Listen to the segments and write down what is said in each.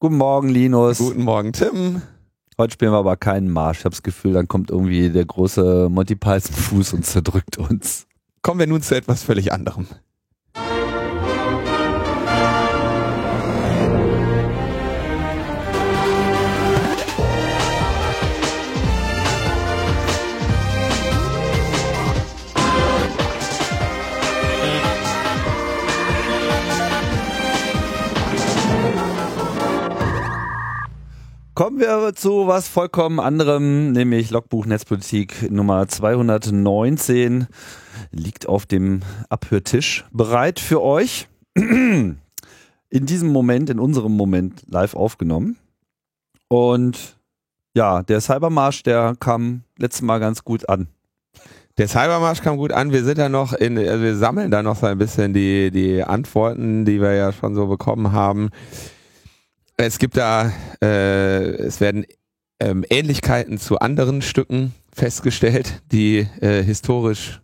Guten Morgen, Linus. Guten Morgen, Tim. Heute spielen wir aber keinen Marsch. Ich habe das Gefühl, dann kommt irgendwie der große Monty Python Fuß und zerdrückt uns. Kommen wir nun zu etwas völlig anderem. Kommen wir zu was vollkommen anderem, nämlich Logbuch Netzpolitik Nummer 219 liegt auf dem Abhörtisch bereit für euch. In diesem Moment, in unserem Moment live aufgenommen. Und ja, der Cybermarsch, der kam letztes Mal ganz gut an. Der Cybermarsch kam gut an. Wir sind da noch in, also wir sammeln da noch so ein bisschen die, die Antworten, die wir ja schon so bekommen haben. Es gibt da, äh, es werden ähm, Ähnlichkeiten zu anderen Stücken festgestellt, die äh, historisch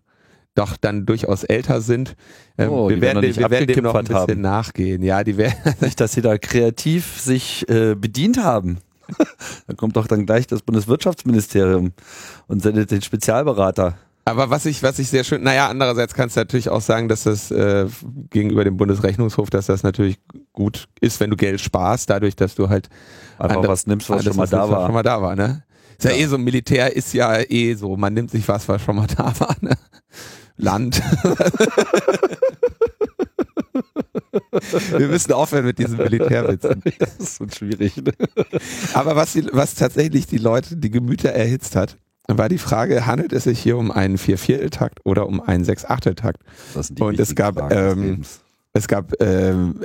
doch dann durchaus älter sind. Ähm, oh, wir werden, wir werden dem noch ein bisschen haben. nachgehen. Ja, die werden nicht, dass sie da kreativ sich äh, bedient haben. da kommt doch dann gleich das Bundeswirtschaftsministerium und sendet den Spezialberater. Aber was ich, was ich sehr schön, naja, andererseits kannst du natürlich auch sagen, dass das äh, gegenüber dem Bundesrechnungshof, dass das natürlich gut ist, wenn du Geld sparst, dadurch, dass du halt einfach was nimmst, was schon mal da war. Schon mal da war, ne? Ist ja. ja eh so, Militär ist ja eh so, man nimmt sich was, was schon mal da war, ne? Land. Wir müssen aufhören mit diesen Militärwitzen. Das ist so schwierig. Ne? Aber was, die, was tatsächlich die Leute, die Gemüter erhitzt hat, war die Frage, handelt es sich hier um einen Vier-Viertel-Takt oder um einen Sechs-Achtel-Takt? Und es gab, ähm, es gab, ähm,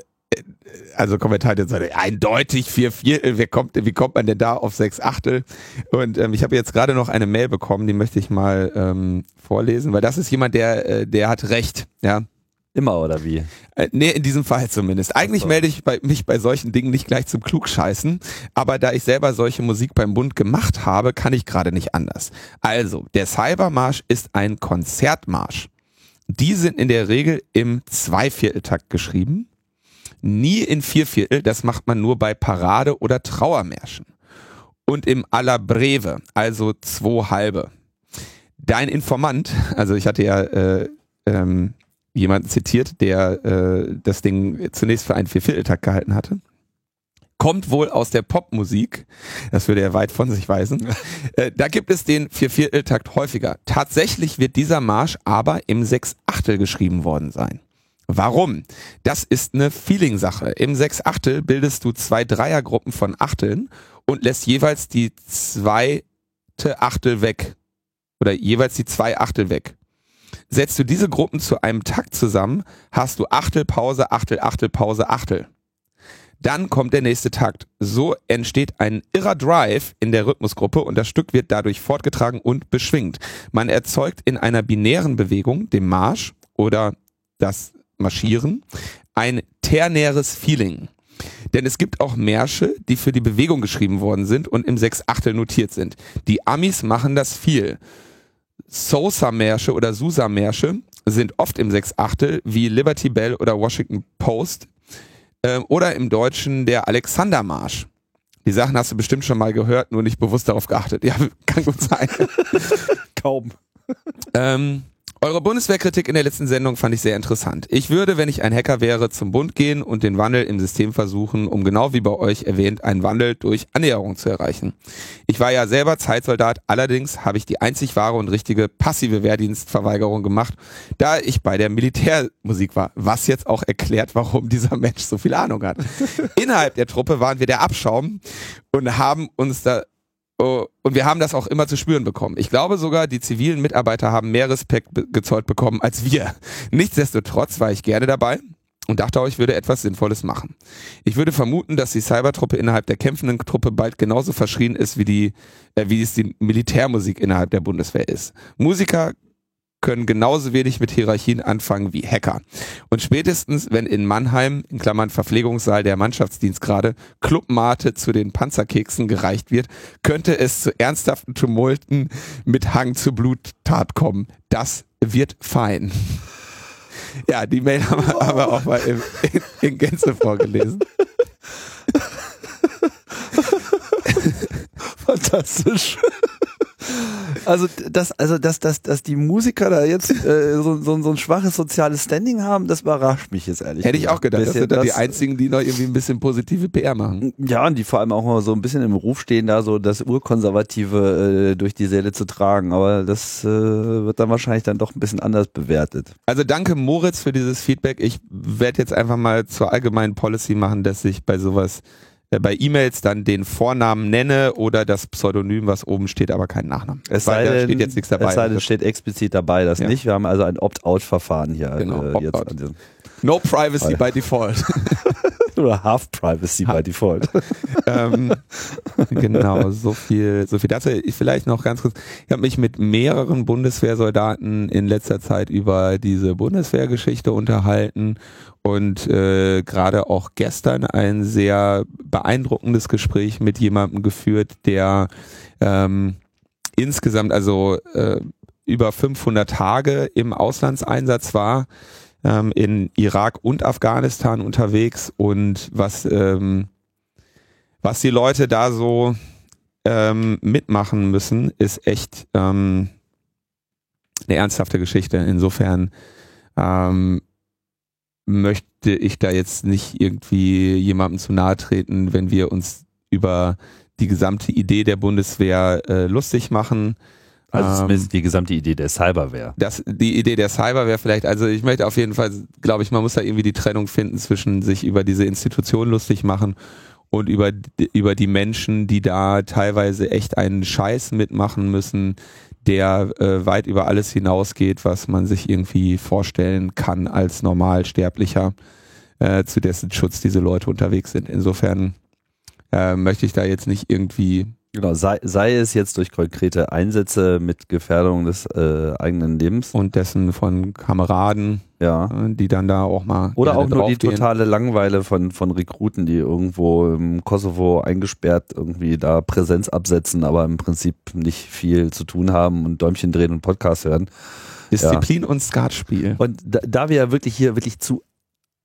also Kommentar jetzt eindeutig vier Viertel, wie kommt, wie kommt man denn da auf sechs Achtel? Und ähm, ich habe jetzt gerade noch eine Mail bekommen, die möchte ich mal ähm, vorlesen, weil das ist jemand, der, äh, der hat recht, ja. Immer oder wie? Äh, nee, in diesem Fall zumindest. Eigentlich so. melde ich bei, mich bei solchen Dingen nicht gleich zum Klugscheißen, aber da ich selber solche Musik beim Bund gemacht habe, kann ich gerade nicht anders. Also, der Cybermarsch ist ein Konzertmarsch. Die sind in der Regel im Zweivierteltakt geschrieben, nie in Vierviertel, das macht man nur bei Parade- oder Trauermärschen. Und im Alla Breve, also zwei halbe. Dein Informant, also ich hatte ja äh, ähm, jemanden zitiert, der äh, das Ding zunächst für einen Viervierteltakt gehalten hatte. Kommt wohl aus der Popmusik, das würde er weit von sich weisen. Äh, da gibt es den Viervierteltakt häufiger. Tatsächlich wird dieser Marsch aber im Sechsachtel geschrieben worden sein. Warum? Das ist eine Feeling-Sache. Im Sechsachtel bildest du zwei Dreiergruppen von Achteln und lässt jeweils die zweite Achtel weg. Oder jeweils die zwei Achtel weg. Setzt du diese Gruppen zu einem Takt zusammen, hast du Achtel, Pause, Achtel, Achtel, Pause, Achtel. Dann kommt der nächste Takt. So entsteht ein irrer Drive in der Rhythmusgruppe und das Stück wird dadurch fortgetragen und beschwingt. Man erzeugt in einer binären Bewegung, dem Marsch oder das Marschieren, ein ternäres Feeling. Denn es gibt auch Märsche, die für die Bewegung geschrieben worden sind und im Sechsachtel notiert sind. Die Amis machen das viel. Sosa-Märsche oder Susa-Märsche sind oft im Sechsachtel, wie Liberty Bell oder Washington Post. Ähm, oder im Deutschen der Alexandermarsch. Die Sachen hast du bestimmt schon mal gehört, nur nicht bewusst darauf geachtet. Ja, kann gut sein. Kaum. Ähm, eure Bundeswehrkritik in der letzten Sendung fand ich sehr interessant. Ich würde, wenn ich ein Hacker wäre, zum Bund gehen und den Wandel im System versuchen, um genau wie bei euch erwähnt, einen Wandel durch Annäherung zu erreichen. Ich war ja selber Zeitsoldat, allerdings habe ich die einzig wahre und richtige passive Wehrdienstverweigerung gemacht, da ich bei der Militärmusik war, was jetzt auch erklärt, warum dieser Mensch so viel Ahnung hat. Innerhalb der Truppe waren wir der Abschaum und haben uns da und wir haben das auch immer zu spüren bekommen. Ich glaube sogar, die zivilen Mitarbeiter haben mehr Respekt gezollt bekommen als wir. Nichtsdestotrotz war ich gerne dabei und dachte auch, ich würde etwas Sinnvolles machen. Ich würde vermuten, dass die Cybertruppe innerhalb der kämpfenden Truppe bald genauso verschrien ist, wie die, äh, wie es die Militärmusik innerhalb der Bundeswehr ist. Musiker können genauso wenig mit Hierarchien anfangen wie Hacker. Und spätestens, wenn in Mannheim, in Klammern Verpflegungssaal der Mannschaftsdienstgrade, Clubmate zu den Panzerkeksen gereicht wird, könnte es zu ernsthaften Tumulten mit Hang zur Bluttat kommen. Das wird fein. Ja, die Mail haben wir aber auch mal in, in, in Gänze vorgelesen. Fantastisch. Also, dass, also dass, dass, dass die Musiker da jetzt äh, so, so, so ein schwaches soziales Standing haben, das überrascht mich jetzt ehrlich. Hätte ich auch gedacht, das sind dann die einzigen, die noch irgendwie ein bisschen positive PR machen. Ja, und die vor allem auch mal so ein bisschen im Ruf stehen, da so das Urkonservative äh, durch die Säle zu tragen. Aber das äh, wird dann wahrscheinlich dann doch ein bisschen anders bewertet. Also danke Moritz für dieses Feedback. Ich werde jetzt einfach mal zur allgemeinen Policy machen, dass ich bei sowas, bei E-Mails dann den Vornamen nenne oder das Pseudonym, was oben steht, aber keinen Nachnamen. Es sei denn, steht jetzt nichts dabei. Es sei denn, steht explizit dabei, das Ja. nicht. Wir haben also ein Opt-out-Verfahren hier. Genau, äh, jetzt no privacy by default. Oder Half-Privacy by Default. ähm, genau, so viel, so viel dazu. Ich Vielleicht noch ganz kurz. Ich habe mich mit mehreren Bundeswehrsoldaten in letzter Zeit über diese Bundeswehrgeschichte unterhalten und äh, gerade auch gestern ein sehr beeindruckendes Gespräch mit jemandem geführt, der ähm, insgesamt also äh, über 500 Tage im Auslandseinsatz war ähm, in Irak und Afghanistan unterwegs und was ähm, was die Leute da so ähm, mitmachen müssen, ist echt ähm, eine ernsthafte Geschichte. Insofern ähm, möchte ich da jetzt nicht irgendwie jemandem zu nahe treten, wenn wir uns über die gesamte Idee der Bundeswehr äh, lustig machen. Also Ähm, zumindest die gesamte Idee der Cyberware. das, die Idee der Cyberware vielleicht, also ich möchte auf jeden Fall, glaube ich, man muss da irgendwie die Trennung finden zwischen sich über diese Institution lustig machen und über, die- über die Menschen, die da teilweise echt einen Scheiß mitmachen müssen, der äh, weit über alles hinausgeht, was man sich irgendwie vorstellen kann als Normalsterblicher, äh, zu dessen Schutz diese Leute unterwegs sind. Insofern äh, möchte ich da jetzt nicht irgendwie Genau, sei, sei es jetzt durch konkrete Einsätze mit Gefährdung des äh, eigenen Lebens. und dessen von Kameraden, Ja. äh, die dann da auch mal Oder auch nur die totale Langeweile von, von Rekruten, die irgendwo im Kosovo eingesperrt irgendwie da Präsenz absetzen, aber im Prinzip nicht viel zu tun haben und Däumchen drehen und Podcast hören. Disziplin und Skatspiel. Und da, da wir ja wirklich hier wirklich zu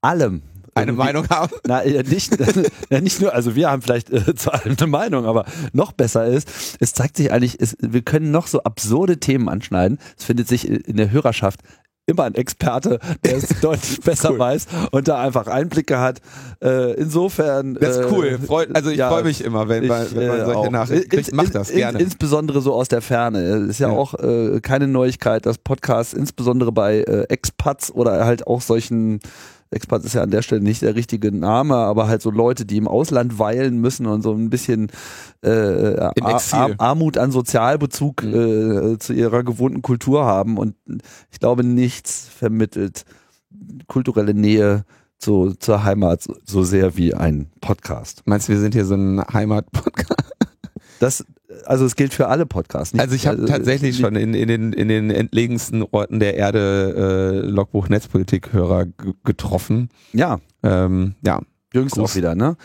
allem Eine irgendwie- Meinung haben. Na, ja, nicht, ja, nicht nur, also wir haben vielleicht äh, zu allem eine Meinung, aber noch besser ist, es zeigt sich eigentlich, es, wir können noch so absurde Themen anschneiden. Es findet sich in der Hörerschaft immer ein Experte, der es deutlich besser Cool. weiß und da einfach Einblicke hat. Äh, insofern. Das ist äh, cool. Freut, also ich ja, freue mich immer, wenn, man- ich, wenn man äh, solche auch. Nachrichten kriegt. In- das in- gerne. Insbesondere so aus der Ferne. Es ist ja, Ja. auch äh, keine Neuigkeit, dass Podcasts insbesondere bei äh, Expats oder halt auch solchen Expat ist ja an der Stelle nicht der richtige Name, aber halt so Leute, die im Ausland weilen müssen und so ein bisschen äh, Ar- Armut an Sozialbezug äh, zu ihrer gewohnten Kultur haben. Und ich glaube, nichts vermittelt kulturelle Nähe zu, zur Heimat so, so sehr wie ein Podcast. Meinst du, wir sind hier so ein Heimatpodcast? Das, also es gilt für alle Podcasts. nicht- Also ich habe tatsächlich nicht- schon in, in, den, in den entlegensten Orten der Erde äh, Logbuch Netzpolitik-Hörer getroffen. Ja, Ähm, ja, jüngst Gruß. auch wieder, ne?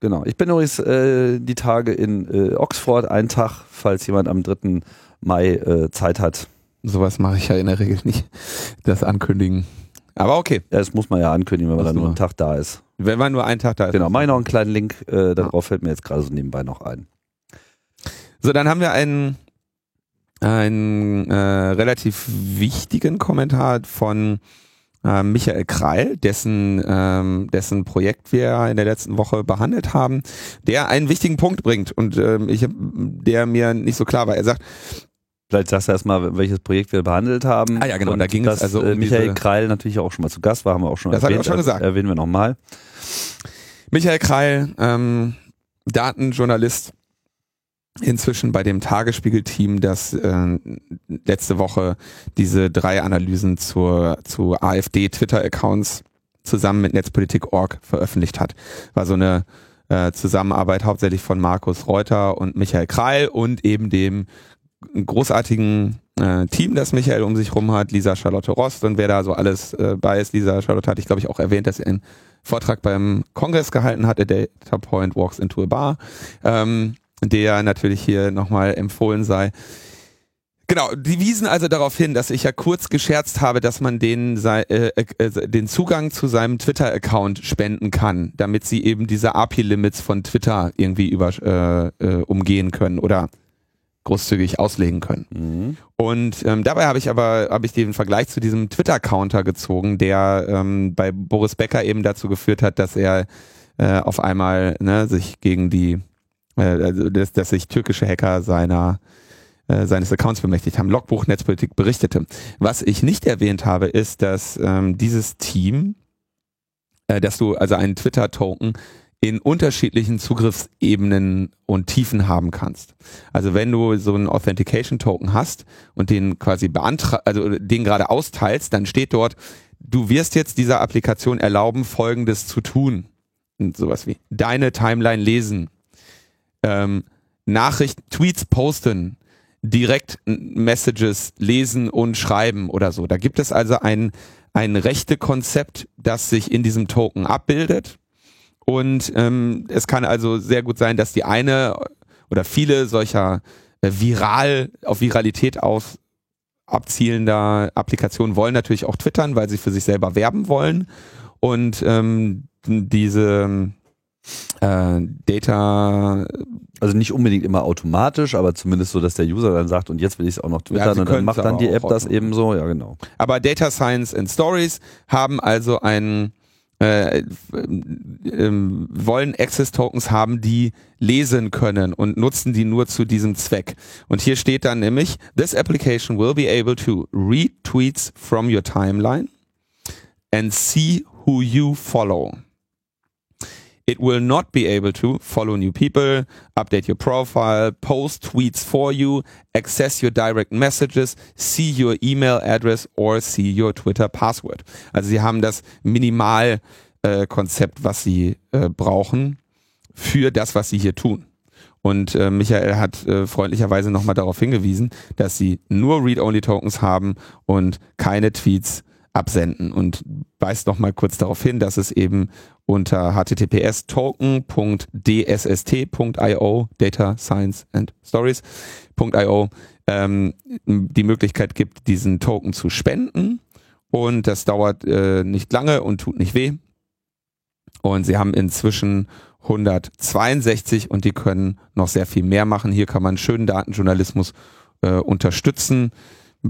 Genau. Ich bin übrigens äh, die Tage in äh, Oxford, einen Tag, falls jemand am 3. Mai äh, Zeit hat. sowas mache ich ja in der Regel nicht. Das ankündigen. Aber okay, Ja, das muss man ja ankündigen, wenn man dann nur nur. einen Tag da ist. wenn man nur einen Tag da ist. Genau, mach ich noch einen kleinen Link, äh, darauf fällt mir jetzt gerade so nebenbei noch ein. So, dann haben wir einen, einen äh, relativ wichtigen Kommentar von äh, Michael Kreil, dessen, ähm, dessen Projekt wir in der letzten Woche behandelt haben, der einen wichtigen Punkt bringt und ähm, ich hab, der mir nicht so klar war. Er sagt, Vielleicht sagst du erstmal, welches Projekt wir behandelt haben. Ah ja, genau, Und da ging es also um äh, Michael diese- Kreil natürlich auch schon mal zu Gast war, haben wir auch schon Das hab ich erwähnt. auch schon gesagt. Erwähnen wir nochmal. Michael Kreil, ähm, Datenjournalist, inzwischen bei dem Tagesspiegel-Team, das äh, letzte Woche diese drei Analysen zur, zu AfD-Twitter-Accounts zusammen mit Netzpolitik.org veröffentlicht hat. War so eine äh, Zusammenarbeit hauptsächlich von Markus Reuter und Michael Kreil und eben dem großartigen äh, Team, das Michael um sich rum hat, Lisa Charlotte Rost und wer da so alles äh, bei ist. Lisa Charlotte hatte ich, glaube ich, auch erwähnt, dass sie einen Vortrag beim Kongress gehalten hat, der Data Point Walks into a Bar, ähm, der natürlich hier nochmal empfohlen sei. Genau, die wiesen also darauf hin, dass ich ja kurz gescherzt habe, dass man den, sei, äh, äh, den Zugang zu seinem Twitter-Account spenden kann, damit sie eben diese API-Limits von Twitter irgendwie über, äh, äh, umgehen können oder großzügig auslegen können. Mhm. Und ähm, dabei habe ich aber habe ich den Vergleich zu diesem Twitter-Counter gezogen, der ähm, bei Boris Becker eben dazu geführt hat, dass er äh, auf einmal ne, sich gegen die, äh, also dass, dass sich türkische Hacker seiner äh, seines Accounts bemächtigt haben. Logbuch Netzpolitik berichtete. Was ich nicht erwähnt habe, ist, dass ähm, dieses Team, äh, dass du also einen Twitter-Token in unterschiedlichen Zugriffsebenen und Tiefen haben kannst. Also wenn du so einen Authentication Token hast und den quasi beantrag, also den gerade austeilst, dann steht dort, du wirst jetzt dieser Applikation erlauben, Folgendes zu tun. Und sowas wie deine Timeline lesen, ähm, Nachrichten, Tweets posten, direkt Messages lesen und schreiben oder so. Da gibt es also ein, ein rechte Konzept, das sich in diesem Token abbildet. Und ähm, es kann also sehr gut sein, dass die eine oder viele solcher äh, viral auf Viralität aus abzielender Applikationen wollen natürlich auch twittern, weil sie für sich selber werben wollen. Und ähm, diese äh, Data Also nicht unbedingt immer automatisch, aber zumindest so, dass der User dann sagt, und jetzt will ich es auch noch twittern sie und dann macht dann die App das eben so, ja genau. Aber Data Science and Stories haben also einen äh, ähm, wollen Access Tokens haben, die lesen können und nutzen die nur zu diesem Zweck. Und hier steht dann nämlich, this application will be able to read tweets from your timeline and see who you follow. It will not be able to follow new people, update your profile, post tweets for you, access your direct messages, see your email address or see your Twitter password. Also sie haben das Minimalkonzept, äh, was sie äh, brauchen für das, was sie hier tun. Und äh, Michael hat äh, freundlicherweise nochmal darauf hingewiesen, dass sie nur Read-Only-Tokens haben und keine Tweets absenden und weist nochmal kurz darauf hin, dass es eben unter https token.dsst.io Data Science and Stories.io ähm, die Möglichkeit gibt, diesen Token zu spenden und das dauert äh, nicht lange und tut nicht weh. Und sie haben inzwischen 162 und die können noch sehr viel mehr machen. Hier kann man schönen Datenjournalismus äh, unterstützen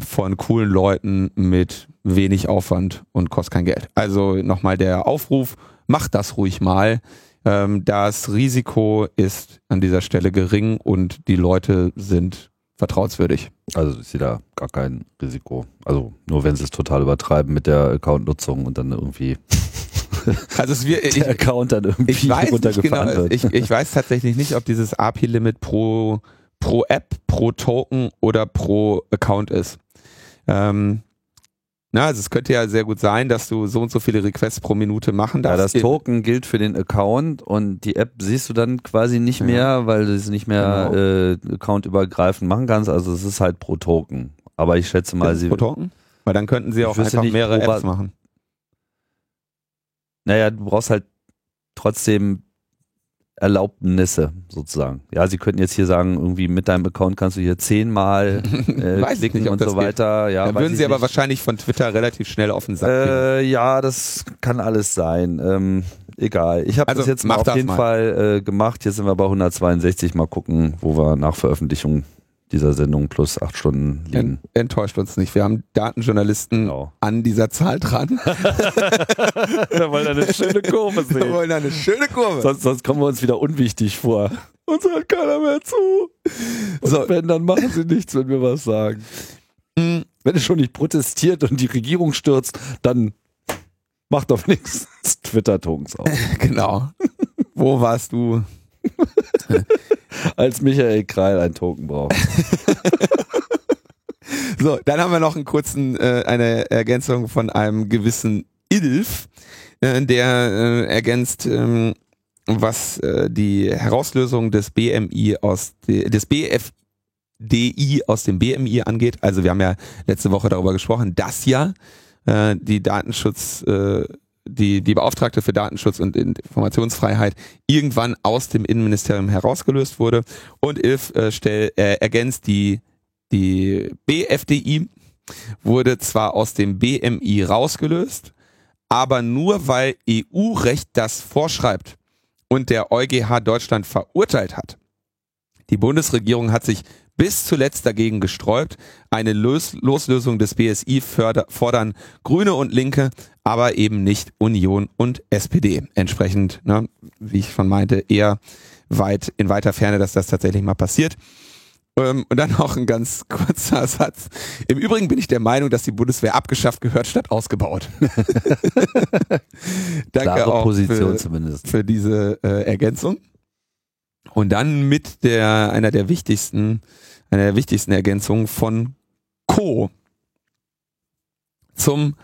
von coolen Leuten mit wenig Aufwand und kostet kein Geld. Also nochmal der Aufruf, macht das ruhig mal. Ähm, das Risiko ist an dieser Stelle gering und die Leute sind vertrauenswürdig. Also ich sehe da gar kein Risiko. Also nur wenn sie es total übertreiben mit der Account-Nutzung und dann irgendwie Also es wir, ich, der Account dann irgendwie ich weiß nicht runtergefahren genau, wird. ich, ich weiß tatsächlich nicht, ob dieses API-Limit pro, pro App, pro Token oder pro Account ist. Ähm, na, also es könnte ja sehr gut sein, dass du so und so viele Requests pro Minute machen ja, darfst. das Token gilt für den Account und die App siehst du dann quasi nicht Ja. mehr, weil du es nicht mehr äh, accountübergreifend machen kannst. Also es ist halt pro Token. Aber ich schätze mal, sie. pro Token? Weil dann könnten sie auch einfach nicht, mehrere Apps machen. Naja, du brauchst halt trotzdem Erlaubnisse sozusagen. Ja, sie könnten jetzt hier sagen, irgendwie mit deinem Account kannst du hier zehnmal äh, klicken nicht, und so weiter. Ja, dann würden sie aber nicht. wahrscheinlich von Twitter relativ schnell auf den Sack. Äh, ja, das kann alles sein. Ähm, egal. Ich habe Also, das jetzt mal auf jeden mal. Fall äh, gemacht. Jetzt sind wir bei 162. Mal gucken, wo wir nach Veröffentlichung dieser Sendung plus acht Stunden liegen. Ent, enttäuscht uns nicht. Wir haben Datenjournalisten Genau. an dieser Zahl dran. Wir wollen eine schöne Kurve Wir wollen eine schöne Kurve. sonst, sonst kommen wir uns wieder unwichtig vor. Uns hört keiner mehr zu. Und So. wenn, dann machen sie nichts, wenn wir was sagen. Hm, Wenn es schon nicht protestiert und die Regierung stürzt, dann macht doch wenigstens Twitter-Tokens auf. genau. Wo warst du? Als Michael Kreil ein Token braucht. So, dann haben wir noch einen kurzen, äh, eine Ergänzung von einem gewissen Ilf, äh, der äh, ergänzt, ähm, was äh, die Herauslösung des BMI aus de, des BFDI aus dem BMI angeht. Also wir haben ja letzte Woche darüber gesprochen, dass ja äh, die Datenschutz äh, die, die Beauftragte für Datenschutz und Informationsfreiheit irgendwann aus dem Innenministerium herausgelöst wurde. Und Ilf äh, stell, äh, ergänzt die die BFDI wurde zwar aus dem BMI rausgelöst, aber nur weil EU-Recht das vorschreibt und der EuGH Deutschland verurteilt hat. Die Bundesregierung hat sich bis zuletzt dagegen gesträubt. Eine Los Loslösung des BSI fordern Grüne und Linke, aber eben nicht Union und SPD. Entsprechend, ne, wie ich schon meinte, eher weit in weiter Ferne, dass das tatsächlich mal passiert. Ähm, und dann noch ein ganz kurzer Satz. Im Übrigen bin ich der Meinung, dass die Bundeswehr abgeschafft gehört statt ausgebaut. Danke Klare auch Position für, zumindest. für diese äh, Ergänzung. Und dann mit der einer der wichtigsten, einer der wichtigsten Ergänzungen von Co. zum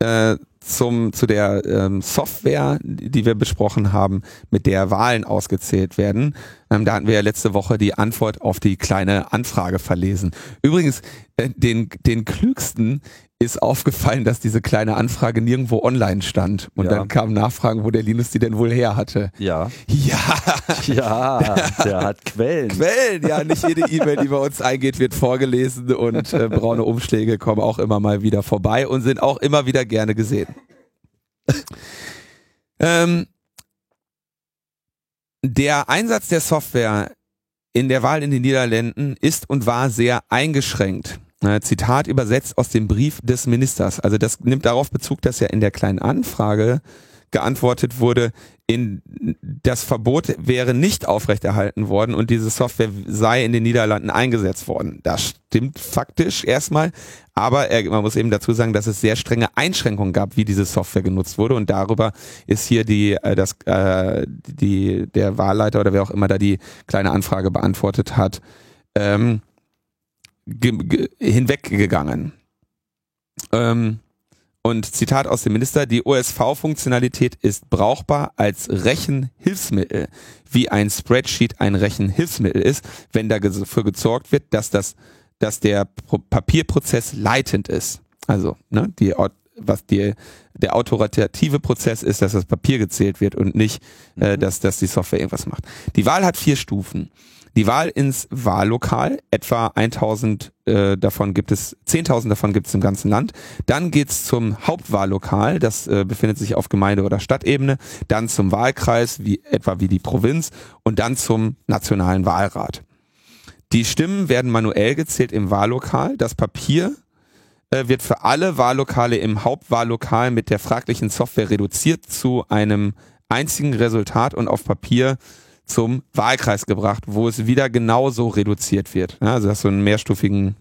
äh, zum zu der ähm, Software, die wir besprochen haben, mit der Wahlen ausgezählt werden. Ähm, da hatten wir ja letzte Woche die Antwort auf die kleine Anfrage verlesen. Übrigens, äh, den den klügsten ist aufgefallen, dass diese kleine Anfrage nirgendwo online stand. Und Ja. dann kamen Nachfragen, wo der Linus die denn wohl her hatte. Ja. Ja, Ja, der hat Quellen. Quellen, ja, nicht jede E-Mail, die bei uns eingeht, wird vorgelesen und äh, braune Umschläge kommen auch immer mal wieder vorbei und sind auch immer wieder gerne gesehen. ähm, der Einsatz der Software in der Wahl in den Niederlanden ist und war sehr eingeschränkt. Äh, Zitat übersetzt aus dem Brief des Ministers. Also das nimmt darauf Bezug, dass ja in der kleinen Anfrage geantwortet wurde, in das Verbot wäre nicht aufrechterhalten worden und diese Software sei in den Niederlanden eingesetzt worden. Das stimmt faktisch erstmal, aber er, man muss eben dazu sagen, dass es sehr strenge Einschränkungen gab, wie diese Software genutzt wurde und darüber ist hier die äh, das äh, die der Wahlleiter oder wer auch immer da die kleine Anfrage beantwortet hat ähm, hinweggegangen. Ähm, und Zitat aus dem Minister, die OSV-Funktionalität ist brauchbar als Rechenhilfsmittel, wie ein Spreadsheet ein Rechenhilfsmittel ist, wenn dafür gesorgt wird, dass das, dass der Pro Papierprozess leitend ist. Also, ne, die, was die, der autoritative Prozess ist, dass das Papier gezählt wird und nicht, äh, dass, dass die Software irgendwas macht. Die Wahl hat vier Stufen. Die Wahl ins Wahllokal, etwa 1000 äh, davon gibt es, 10.000 davon gibt es im ganzen Land. Dann geht's zum Hauptwahllokal, das äh, befindet sich auf Gemeinde- oder Stadtebene. Dann zum Wahlkreis, wie etwa wie die Provinz. Und dann zum nationalen Wahlrat. Die Stimmen werden manuell gezählt im Wahllokal. Das Papier äh, wird für alle Wahllokale im Hauptwahllokal mit der fraglichen Software reduziert zu einem einzigen Resultat und auf Papier zum Wahlkreis gebracht, wo es wieder genauso reduziert wird. Ja, also das ist so einen mehrstufigen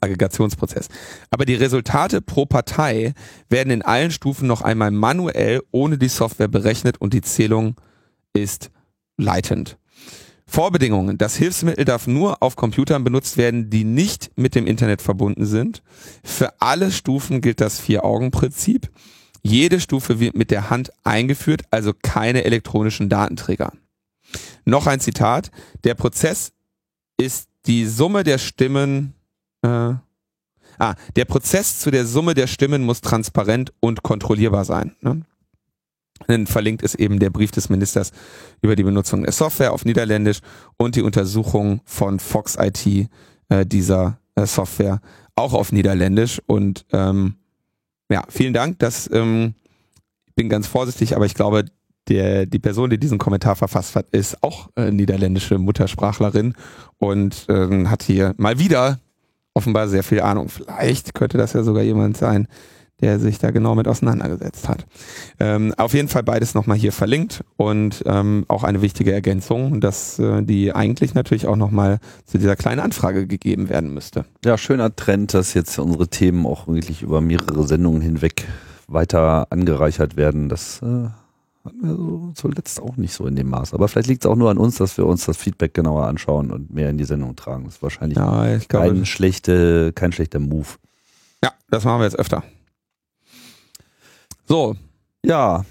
Aggregationsprozess. Aber die Resultate pro Partei werden in allen Stufen noch einmal manuell ohne die Software berechnet und die Zählung ist leitend. Vorbedingungen. Das Hilfsmittel darf nur auf Computern benutzt werden, die nicht mit dem Internet verbunden sind. Für alle Stufen gilt das Vier-Augen-Prinzip. Jede Stufe wird mit der Hand eingeführt, also keine elektronischen Datenträger. Noch ein Zitat. Der Prozess ist die Summe der Stimmen. Äh, ah, der Prozess zu der Summe der Stimmen muss transparent und kontrollierbar sein. Ne? Dann verlinkt ist eben der Brief des Ministers über die Benutzung der Software auf Niederländisch und die Untersuchung von Fox IT äh, dieser äh, Software auch auf Niederländisch. Und ähm, ja, vielen Dank. Das ähm, ich bin ganz vorsichtig, aber ich glaube, der, die Person, die diesen Kommentar verfasst hat, ist auch äh, niederländische Muttersprachlerin und ähm, hat hier mal wieder offenbar sehr viel Ahnung. Vielleicht könnte das ja sogar jemand sein, der sich da genau mit auseinandergesetzt hat. Ähm, auf jeden Fall beides nochmal hier verlinkt und ähm, auch eine wichtige Ergänzung, dass äh, die eigentlich natürlich auch nochmal zu dieser kleinen Anfrage gegeben werden müsste. Ja, schöner Trend, dass jetzt unsere Themen auch wirklich über mehrere Sendungen hinweg weiter angereichert werden. Das äh, hatten wir so zuletzt auch nicht so in dem Maß. Aber vielleicht liegt es auch nur an uns, dass wir uns das Feedback genauer anschauen und mehr in die Sendung tragen. Das ist wahrscheinlich Ja, kein, schlechte, kein schlechter Move. ja, das machen wir jetzt öfter. So, Ja.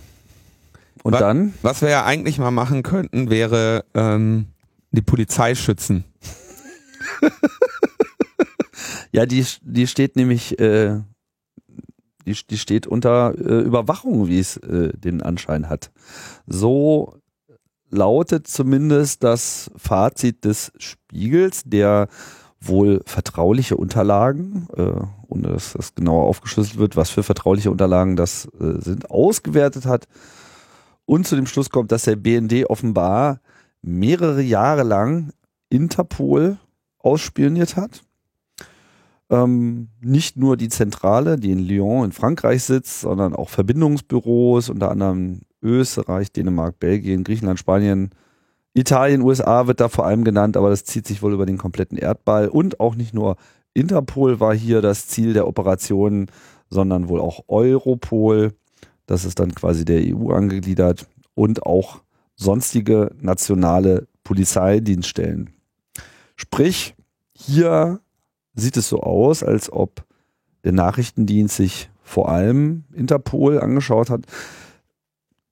Und Wa- dann? was wir ja eigentlich mal machen könnten, wäre ähm, die Polizei schützen. Ja, die, die steht nämlich, äh, die, die steht unter äh, Überwachung, wie es äh, den Anschein hat. So lautet zumindest das Fazit des Spiegels, der wohl vertrauliche Unterlagen, äh, ohne dass das genauer aufgeschlüsselt wird, was für vertrauliche Unterlagen das äh, sind, ausgewertet hat und zu dem Schluss kommt, dass der BND offenbar mehrere Jahre lang Interpol ausspioniert hat. Ähm, nicht nur die Zentrale, die in Lyon in Frankreich sitzt, sondern auch Verbindungsbüros, unter anderem Österreich, Dänemark, Belgien, Griechenland, Spanien, Italien, USA wird da vor allem genannt, aber das zieht sich wohl über den kompletten Erdball. Und auch nicht nur Interpol war hier das Ziel der Operation, sondern wohl auch Europol. Das ist dann quasi der EU angegliedert und auch sonstige nationale Polizeidienststellen. Sprich, hier sieht es so aus, als ob der Nachrichtendienst sich vor allem Interpol angeschaut hat.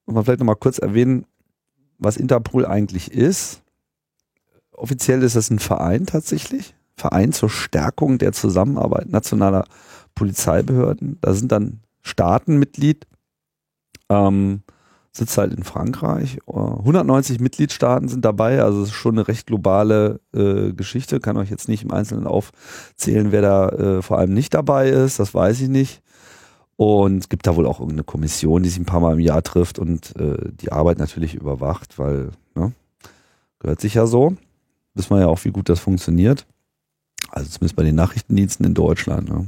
Und man vielleicht nochmal kurz erwähnen, was Interpol eigentlich ist. Offiziell ist es ein Verein tatsächlich. Verein zur Stärkung der Zusammenarbeit nationaler Polizeibehörden. Da sind dann Staaten Mitglied, ähm, sitzt halt in Frankreich. 190 Mitgliedstaaten sind dabei, also es ist schon eine recht globale äh, Geschichte. Kann euch jetzt nicht im Einzelnen aufzählen, wer da äh, vor allem nicht dabei ist, das weiß ich nicht. Und es gibt da wohl auch irgendeine Kommission, die sich ein paar Mal im Jahr trifft und äh, die Arbeit natürlich überwacht, weil, ne, gehört sich ja so. Wissen wir ja auch, wie gut das funktioniert. Also zumindest bei den Nachrichtendiensten in Deutschland. Ne.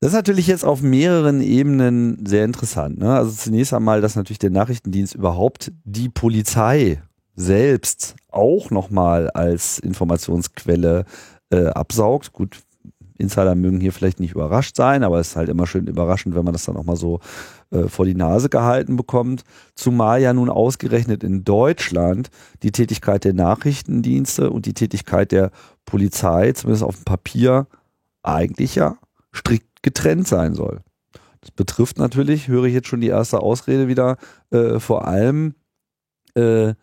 Das ist natürlich jetzt auf mehreren Ebenen sehr interessant. Ne? Also zunächst einmal, dass natürlich der Nachrichtendienst überhaupt die Polizei selbst auch nochmal als Informationsquelle äh, absaugt. Gut, Insider mögen hier vielleicht nicht überrascht sein, aber es ist halt immer schön überraschend, wenn man das dann auch mal so äh, vor die Nase gehalten bekommt. Zumal ja nun ausgerechnet in Deutschland die Tätigkeit der Nachrichtendienste und die Tätigkeit der Polizei, zumindest auf dem Papier, eigentlich ja strikt getrennt sein soll. Das betrifft natürlich, höre ich jetzt schon die erste Ausrede wieder, äh, vor allem äh,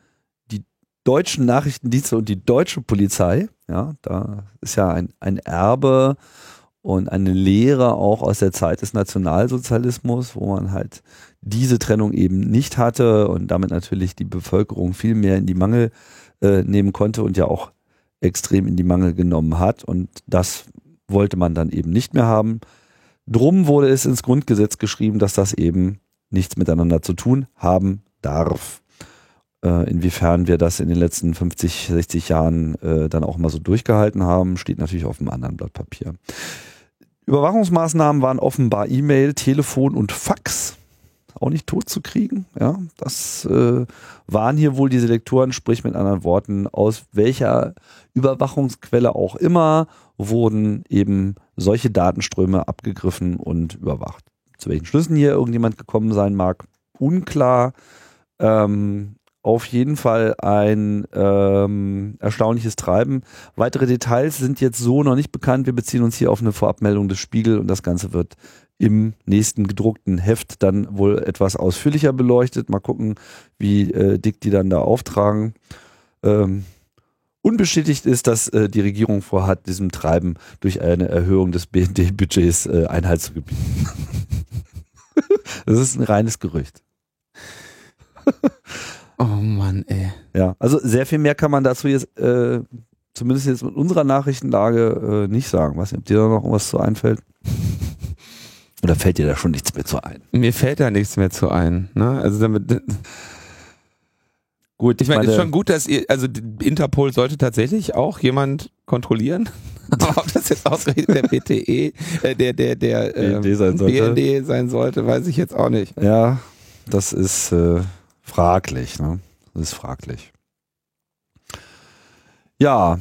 die deutschen Nachrichtendienste und die deutsche Polizei. Ja, da ist ja ein, ein Erbe und eine Lehre auch aus der Zeit des Nationalsozialismus, wo man halt diese Trennung eben nicht hatte und damit natürlich die Bevölkerung viel mehr in die Mangel äh, nehmen konnte und ja auch extrem in die Mangel genommen hat. Und das wollte man dann eben nicht mehr haben. Drum wurde es ins Grundgesetz geschrieben, dass das eben nichts miteinander zu tun haben darf. Äh, inwiefern wir das in den letzten 50, 60 Jahren äh, dann auch mal so durchgehalten haben, steht natürlich auf einem anderen Blatt Papier. Überwachungsmaßnahmen waren offenbar E-Mail, Telefon und Fax. Auch nicht tot zu kriegen. Ja, das äh, waren hier wohl diese Lektoren, sprich mit anderen Worten, aus welcher Überwachungsquelle auch immer wurden eben solche Datenströme abgegriffen und überwacht. Zu welchen Schlüssen hier irgendjemand gekommen sein mag, unklar. Ähm, auf jeden Fall ein ähm, erstaunliches Treiben. Weitere Details sind jetzt so noch nicht bekannt. Wir beziehen uns hier auf eine Vorabmeldung des Spiegel und das Ganze wird im nächsten gedruckten Heft dann wohl etwas ausführlicher beleuchtet. Mal gucken, wie äh, dick die dann da auftragen. Ähm, Unbestätigt ist, dass äh, die Regierung vorhat, diesem Treiben durch eine Erhöhung des BND-Budgets äh, Einhalt zu gebieten. das ist ein reines Gerücht. oh Mann, ey. Ja, also sehr viel mehr kann man dazu jetzt, äh, zumindest jetzt mit unserer Nachrichtenlage, äh, nicht sagen. Weiß nicht, ob dir da noch was zu einfällt? Oder fällt dir da schon nichts mehr zu ein? Mir fällt da nichts mehr zu ein. Ne? Also damit Gut, ich meine, meine, ist schon gut, dass ihr, also Interpol sollte tatsächlich auch jemand kontrollieren. Aber ob das jetzt ausgerechnet der BTE, äh, der, der, der BND, ähm, sein sollte. BND sein sollte, weiß ich jetzt auch nicht. Ja, das ist äh, fraglich, ne? Das ist fraglich. Ja.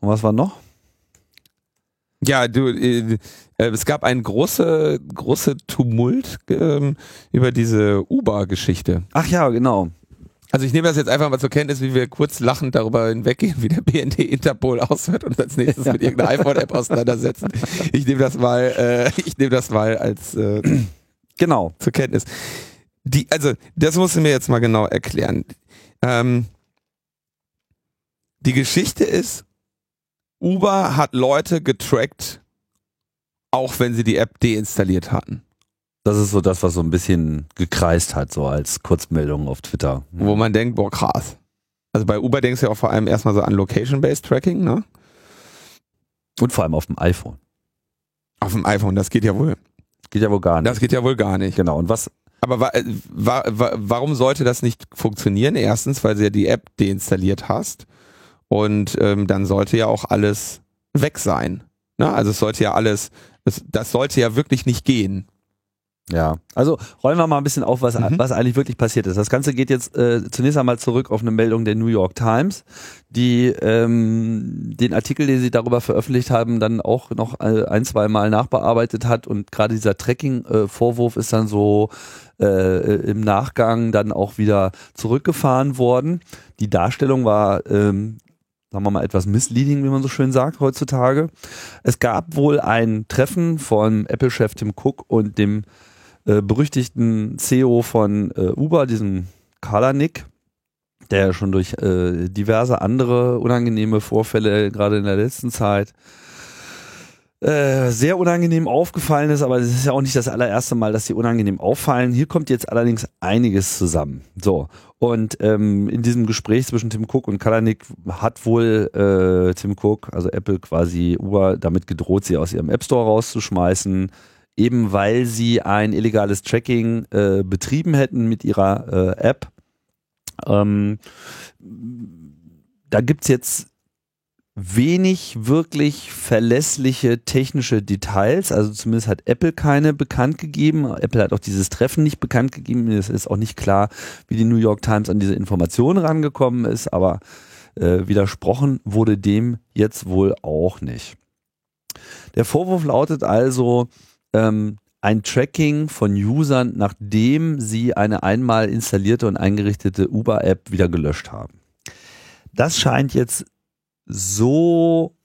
Und was war noch? Ja, du, äh, es gab einen große, große Tumult ähm, über diese Uber-Geschichte. Ach ja, genau. Also ich nehme das jetzt einfach mal zur Kenntnis, wie wir kurz lachend darüber hinweggehen, wie der BND Interpol aushört und als nächstes mit irgendeiner iPhone-App auseinandersetzen. Ich nehme das mal, äh, ich nehme das mal als äh, genau zur Kenntnis. Die, also das musst du mir jetzt mal genau erklären. Ähm, die Geschichte ist, Uber hat Leute getrackt, auch wenn sie die App deinstalliert hatten. Das ist so das, was so ein bisschen gekreist hat, so als Kurzmeldung auf Twitter. Wo man denkt, boah, krass. Also bei Uber denkst du ja auch vor allem erstmal so an Location-Based Tracking, ne? Und vor allem auf dem iPhone. Auf dem iPhone, das geht ja wohl. Geht ja wohl gar nicht. Das geht ja wohl gar nicht. Genau. Und was, Aber wa äh, wa wa warum sollte das nicht funktionieren? Erstens, weil du ja die App deinstalliert hast und ähm, dann sollte ja auch alles weg sein. Ne? Also es sollte ja alles, es, das sollte ja wirklich nicht gehen. Ja, also rollen wir mal ein bisschen auf, was, Mhm. was eigentlich wirklich passiert ist. Das Ganze geht jetzt äh, zunächst einmal zurück auf eine Meldung der New York Times, die ähm, den Artikel, den sie darüber veröffentlicht haben, dann auch noch äh, ein, zwei Mal nachbearbeitet hat und gerade dieser Tracking-Vorwurf ist dann so äh, im Nachgang dann auch wieder zurückgefahren worden. Die Darstellung war ähm, sagen wir mal, etwas misleading, wie man so schön sagt heutzutage. Es gab wohl ein Treffen von Apple-Chef Tim Cook und dem äh, berüchtigten CEO von äh, Uber, diesem Kalanik, der ja schon durch äh, diverse andere unangenehme Vorfälle gerade in der letzten Zeit äh, sehr unangenehm aufgefallen ist, aber es ist ja auch nicht das allererste Mal, dass sie unangenehm auffallen. Hier kommt jetzt allerdings einiges zusammen. So, und ähm, in diesem Gespräch zwischen Tim Cook und Kalanik hat wohl äh, Tim Cook, also Apple quasi Uber, damit gedroht, sie aus ihrem App Store rauszuschmeißen, eben weil sie ein illegales Tracking äh, betrieben hätten mit ihrer äh, App. Ähm, da gibt's jetzt wenig wirklich verlässliche technische Details. Also zumindest hat Apple keine bekannt gegeben. Apple hat auch dieses Treffen nicht bekannt gegeben. Es ist auch nicht klar, wie die New York Times an diese Informationen rangekommen ist, aber äh, widersprochen wurde dem jetzt wohl auch nicht. Der Vorwurf lautet also, ähm, ein Tracking von Usern, nachdem sie eine einmal installierte und eingerichtete Uber-App wieder gelöscht haben. Das scheint jetzt so,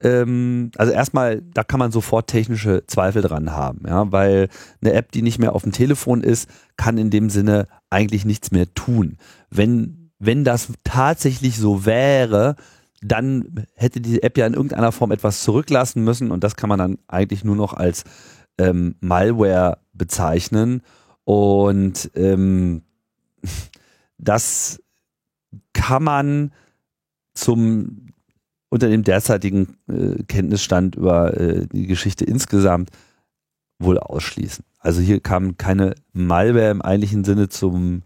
ähm, also erstmal, da kann man sofort technische Zweifel dran haben, ja, weil eine App, die nicht mehr auf dem Telefon ist, kann in dem Sinne eigentlich nichts mehr tun. Wenn, wenn das tatsächlich so wäre, dann hätte die App ja in irgendeiner Form etwas zurücklassen müssen und das kann man dann eigentlich nur noch als ähm, Malware bezeichnen und ähm, das kann man zum unter dem derzeitigen äh, Kenntnisstand über äh, die Geschichte insgesamt wohl ausschließen. Also hier kam keine Malware im eigentlichen Sinne zum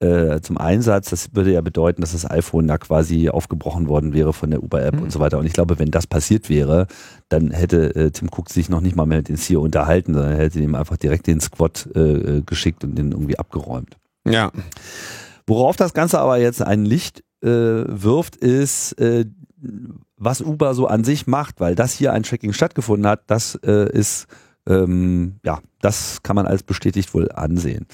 äh, zum Einsatz. Das würde ja bedeuten, dass das iPhone da quasi aufgebrochen worden wäre von der Uber-App Mhm. und so weiter. Und ich glaube, wenn das passiert wäre, dann hätte äh, Tim Cook sich noch nicht mal mehr mit dem CEO unterhalten, sondern er hätte ihm einfach direkt den Squad äh, geschickt und den irgendwie abgeräumt. Ja. Worauf das Ganze aber jetzt ein Licht äh, wirft, ist, äh, was Uber so an sich macht, weil das hier ein Tracking stattgefunden hat, das äh, ist, ähm, ja, das kann man als bestätigt wohl ansehen.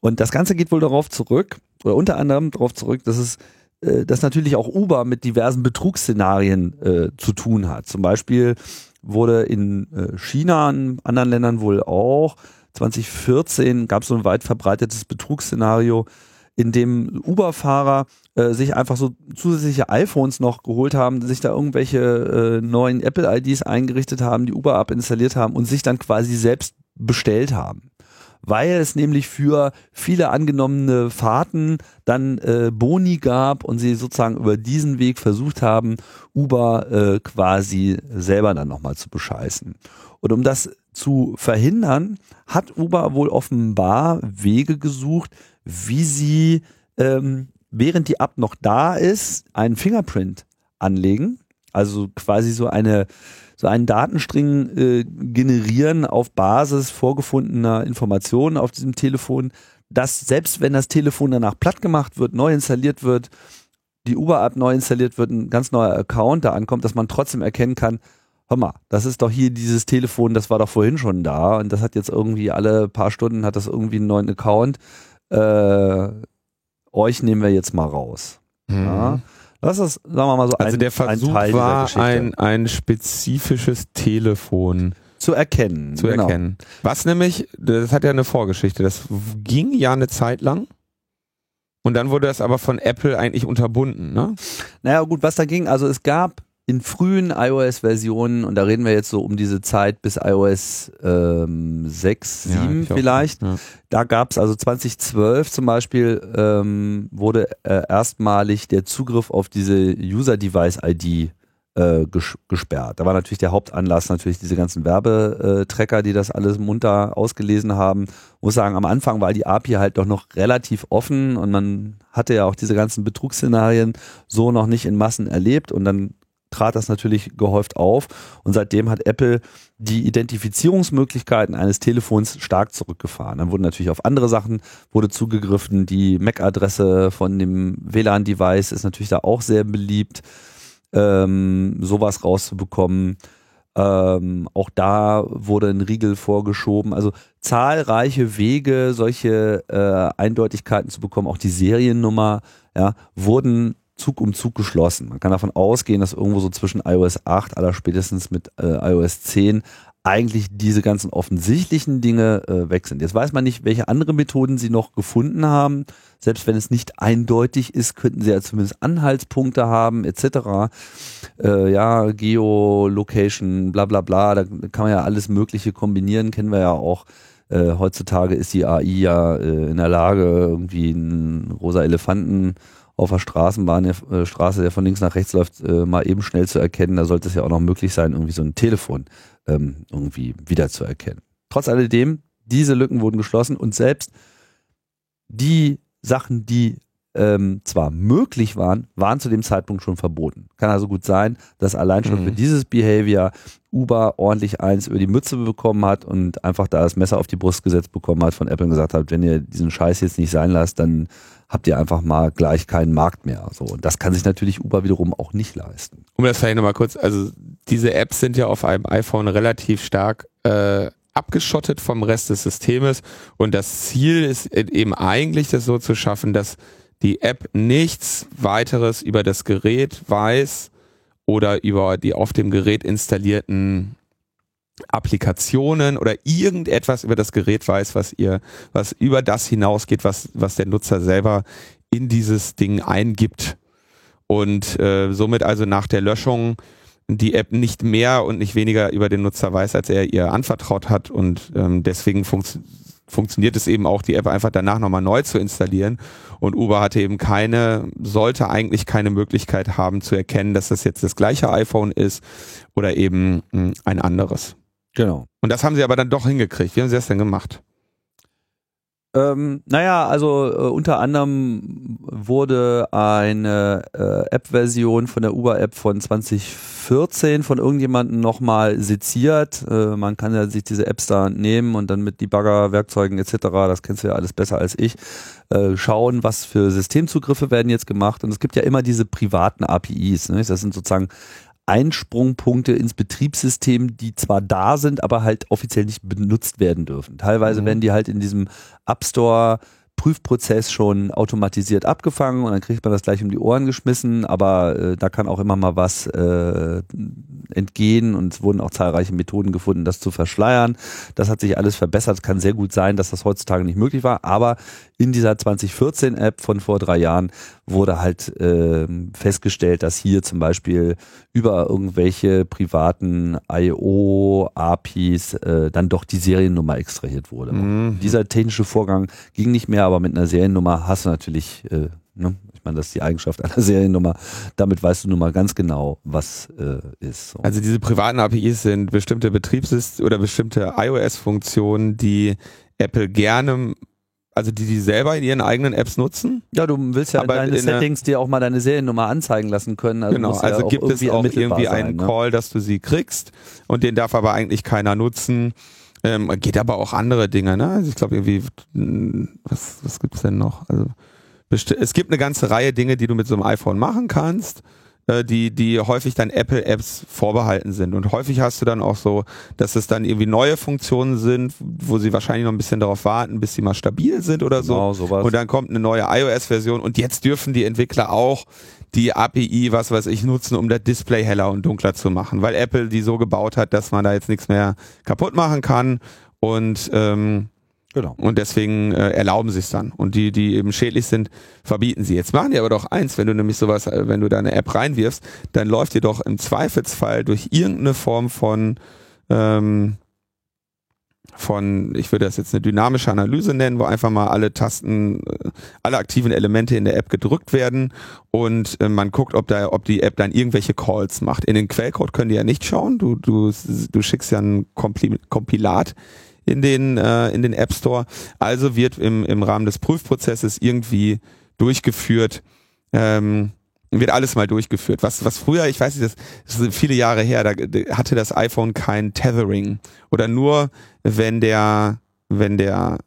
Und das Ganze geht wohl darauf zurück, oder unter anderem darauf zurück, dass es äh, dass natürlich auch Uber mit diversen Betrugsszenarien äh, zu tun hat. Zum Beispiel wurde in äh, China, in anderen Ländern wohl auch, 2014 gab es so ein weit verbreitetes Betrugsszenario, in dem Uber-Fahrer äh, sich einfach so zusätzliche iPhones noch geholt haben, sich da irgendwelche äh, neuen Apple-IDs eingerichtet haben, die Uber-App installiert haben und sich dann quasi selbst bestellt haben. Weil es nämlich für viele angenommene Fahrten dann äh, Boni gab und sie sozusagen über diesen Weg versucht haben, Uber äh, quasi selber dann nochmal zu bescheißen. Und um das zu verhindern, hat Uber wohl offenbar Wege gesucht, wie sie, ähm, während die App noch da ist, einen Fingerprint anlegen. Also quasi so eine so einen Datenstring äh, generieren auf Basis vorgefundener Informationen auf diesem Telefon, dass selbst wenn das Telefon danach platt gemacht wird, neu installiert wird, die Uber-App neu installiert wird, ein ganz neuer Account da ankommt, dass man trotzdem erkennen kann, hör mal, das ist doch hier dieses Telefon, das war doch vorhin schon da und das hat jetzt irgendwie alle paar Stunden hat das irgendwie einen neuen Account. Äh, euch nehmen wir jetzt mal raus. Ja. Das ist, sagen wir mal so, Also ein, der ein Versuch Teil dieser war, ein, ein spezifisches Telefon zu erkennen. zu genau. erkennen. Was nämlich, das hat ja eine Vorgeschichte, das ging ja eine Zeit lang und dann wurde das aber von Apple eigentlich unterbunden, ne? Naja, gut, was da ging, also es gab in frühen iOS-Versionen, und da reden wir jetzt so um diese Zeit bis iOS ähm, 6, 7 ich auch. vielleicht, Ja. da gab es also 2012 zum Beispiel, ähm, wurde äh, erstmalig der Zugriff auf diese User-Device-ID äh, ges gesperrt. Da war natürlich der Hauptanlass natürlich diese ganzen Werbetrecker, die das alles munter ausgelesen haben. Muss sagen, am Anfang war die API halt doch noch relativ offen und man hatte ja auch diese ganzen Betrugsszenarien so noch nicht in Massen erlebt und dann trat das natürlich gehäuft auf und seitdem hat Apple die Identifizierungsmöglichkeiten eines Telefons stark zurückgefahren. Dann wurden natürlich auf andere Sachen wurde zugegriffen. Die MAC-Adresse von dem WLAN-Device ist natürlich da auch sehr beliebt, ähm, sowas rauszubekommen. Ähm, auch da wurde ein Riegel vorgeschoben. Also zahlreiche Wege, solche äh, Eindeutigkeiten zu bekommen, auch die Seriennummer, ja, wurden Zug um Zug geschlossen. Man kann davon ausgehen, dass irgendwo so zwischen iOS 8, aller spätestens mit äh, iOS 10 eigentlich diese ganzen offensichtlichen Dinge äh, weg sind. Jetzt weiß man nicht, welche andere Methoden sie noch gefunden haben. Selbst wenn es nicht eindeutig ist, könnten sie ja zumindest Anhaltspunkte haben, etc. Äh, ja, Geolocation, bla bla bla, da kann man ja alles Mögliche kombinieren, kennen wir ja auch. Äh, heutzutage ist die AI ja äh, in der Lage, irgendwie einen rosa Elefanten auf der Straßenbahn, der, äh, Straße, der von links nach rechts läuft, äh, mal eben schnell zu erkennen. Da sollte es ja auch noch möglich sein, irgendwie so ein Telefon ähm, irgendwie wiederzuerkennen. Trotz alledem, diese Lücken wurden geschlossen und selbst die Sachen, die ähm, zwar möglich waren, waren zu dem Zeitpunkt schon verboten. Kann also gut sein, dass allein schon Mhm. für dieses Behavior Uber ordentlich eins über die Mütze bekommen hat und einfach da das Messer auf die Brust gesetzt bekommen hat von Apple und gesagt hat, wenn ihr diesen Scheiß jetzt nicht sein lasst, dann habt ihr einfach mal gleich keinen Markt mehr. So, und das kann sich natürlich Uber wiederum auch nicht leisten. Um das vielleicht nochmal kurz, also diese Apps sind ja auf einem iPhone relativ stark äh, abgeschottet vom Rest des Systems und das Ziel ist eben eigentlich das so zu schaffen, dass die App nichts weiteres über das Gerät weiß oder über die auf dem Gerät installierten Applikationen oder irgendetwas über das Gerät weiß, was ihr, was über das hinausgeht, was, was der Nutzer selber in dieses Ding eingibt. Und äh, somit also nach der Löschung die App nicht mehr und nicht weniger über den Nutzer weiß, als er ihr anvertraut hat. Und ähm, deswegen funkt, funktioniert es eben auch, die App einfach danach nochmal neu zu installieren. Und Uber hatte eben keine, sollte eigentlich keine Möglichkeit haben zu erkennen, dass das jetzt das gleiche iPhone ist oder eben mh, ein anderes. Genau. Und das haben sie aber dann doch hingekriegt. Wie haben sie das denn gemacht? Ähm, naja, also äh, unter anderem wurde eine äh, App-Version von der Uber-App von 2014 von irgendjemandem nochmal seziert. Äh, man kann ja sich diese Apps da nehmen und dann mit Debugger-Werkzeugen etc., das kennst du ja alles besser als ich, äh, schauen, was für Systemzugriffe werden jetzt gemacht. Und es gibt ja immer diese privaten APIs. Ne? Das sind sozusagen Einsprungpunkte ins Betriebssystem, die zwar da sind, aber halt offiziell nicht benutzt werden dürfen. Teilweise Mhm. werden die halt in diesem App Store Prüfprozess schon automatisiert abgefangen und dann kriegt man das gleich um die Ohren geschmissen, aber äh, da kann auch immer mal was äh, entgehen und es wurden auch zahlreiche Methoden gefunden, das zu verschleiern. Das hat sich alles verbessert. Es kann sehr gut sein, dass das heutzutage nicht möglich war, aber in dieser 2014 App von vor drei Jahren wurde halt äh, festgestellt, dass hier zum Beispiel über irgendwelche privaten IO-APIs äh, dann doch die Seriennummer extrahiert wurde. Mhm. Dieser technische Vorgang ging nicht mehr, aber mit einer Seriennummer hast du natürlich, äh, ne? ich meine, das ist die Eigenschaft einer Seriennummer, damit weißt du nun mal ganz genau, was äh, ist. So. Also diese privaten APIs sind bestimmte Betriebssystem oder bestimmte iOS-Funktionen, die Apple gerne, also die die selber in ihren eigenen Apps nutzen. ja, du willst ja aber in deine in Settings dir auch mal deine Seriennummer anzeigen lassen können. Also genau, ja also auch gibt es auch irgendwie sein, einen ne? Call, dass du sie kriegst und den darf aber eigentlich keiner nutzen. Ähm, geht aber auch andere Dinge, ne? Also ich glaube irgendwie, mh, was, was gibt's denn noch? Also es gibt eine ganze Reihe Dinge, die du mit so einem iPhone machen kannst, äh, die, die häufig dann Apple-Apps vorbehalten sind. Und häufig hast du dann auch so, dass es dann irgendwie neue Funktionen sind, wo sie wahrscheinlich noch ein bisschen darauf warten, bis sie mal stabil sind oder so. Genau, sowas. Und dann kommt eine neue iOS-Version und jetzt dürfen die Entwickler auch die API, was weiß ich, nutzen, um das Display heller und dunkler zu machen, weil Apple die so gebaut hat, dass man da jetzt nichts mehr kaputt machen kann. Und ähm, Genau. Und deswegen äh, erlauben sie es dann. Und die, die eben schädlich sind, verbieten sie. Jetzt machen die aber doch eins, wenn du nämlich sowas, äh, wenn du da eine App reinwirfst, dann läuft dir doch im Zweifelsfall durch irgendeine Form von ähm, von, ich würde das jetzt eine dynamische Analyse nennen, wo einfach mal alle Tasten, äh, alle aktiven Elemente in der App gedrückt werden und äh, man guckt, ob da, ob die App dann irgendwelche Calls macht. In den Quellcode können die ja nicht schauen. Du, du, du schickst ja ein Kompilat in den, äh, in den App Store. Also wird im, im Rahmen des Prüfprozesses irgendwie durchgeführt, ähm, wird alles mal durchgeführt. Was, was früher, ich weiß nicht, das, sind viele Jahre her, da hatte das iPhone kein Tethering oder nur wenn der, wenn der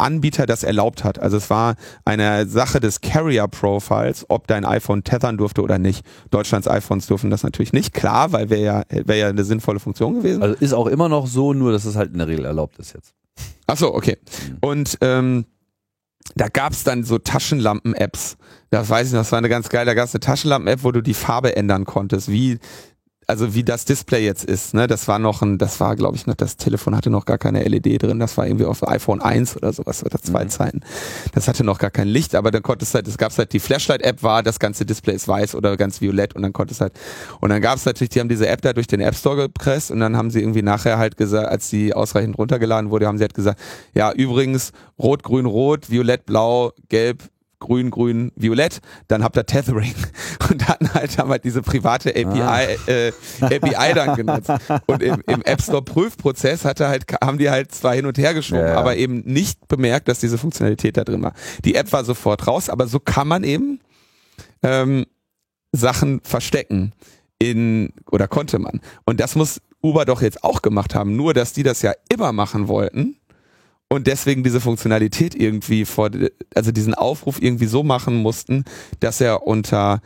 Anbieter das erlaubt hat. Also es war eine Sache des Carrier Profiles, ob dein iPhone tethern durfte oder nicht. Deutschlands iPhones dürfen das natürlich nicht, klar, weil wäre ja, wäre ja eine sinnvolle Funktion gewesen. Also ist auch immer noch so, nur dass es halt in der Regel erlaubt ist jetzt. Ach so, okay. Mhm. Und ähm, da gab's dann so Taschenlampen-Apps. Das weiß ich noch, das war eine ganz geile, da gab's eine Taschenlampen-App, wo du die Farbe ändern konntest, wie also wie das Display jetzt ist, ne, das war noch ein, das war, glaube ich, noch, das Telefon hatte noch gar keine LED drin, das war irgendwie auf iPhone 1 oder sowas oder zwei mhm. Zeiten. Das hatte noch gar kein Licht, aber dann konntest halt, es gab halt die Flashlight-App war, das ganze Display ist weiß oder ganz violett und dann konntest halt, und dann gab es natürlich, die haben diese App da durch den App Store gepresst und dann haben sie irgendwie nachher halt gesagt, als die ausreichend runtergeladen wurde, haben sie halt gesagt, ja, übrigens, rot, grün, rot, violett, blau, gelb, grün, grün, violett, dann habt ihr Tethering. Und dann halt haben wir diese private API, ah. äh, API dann genutzt. Und im, im App Store Prüfprozess hatte halt, haben die halt zwar hin und her geschoben, ja. aber eben nicht bemerkt, dass diese Funktionalität da drin war. Die App war sofort raus, aber so kann man eben ähm, Sachen verstecken in, oder konnte man. Und das muss Uber doch jetzt auch gemacht haben, nur dass die das ja immer machen wollten und deswegen diese Funktionalität irgendwie vor, also diesen Aufruf irgendwie so machen mussten, dass er unter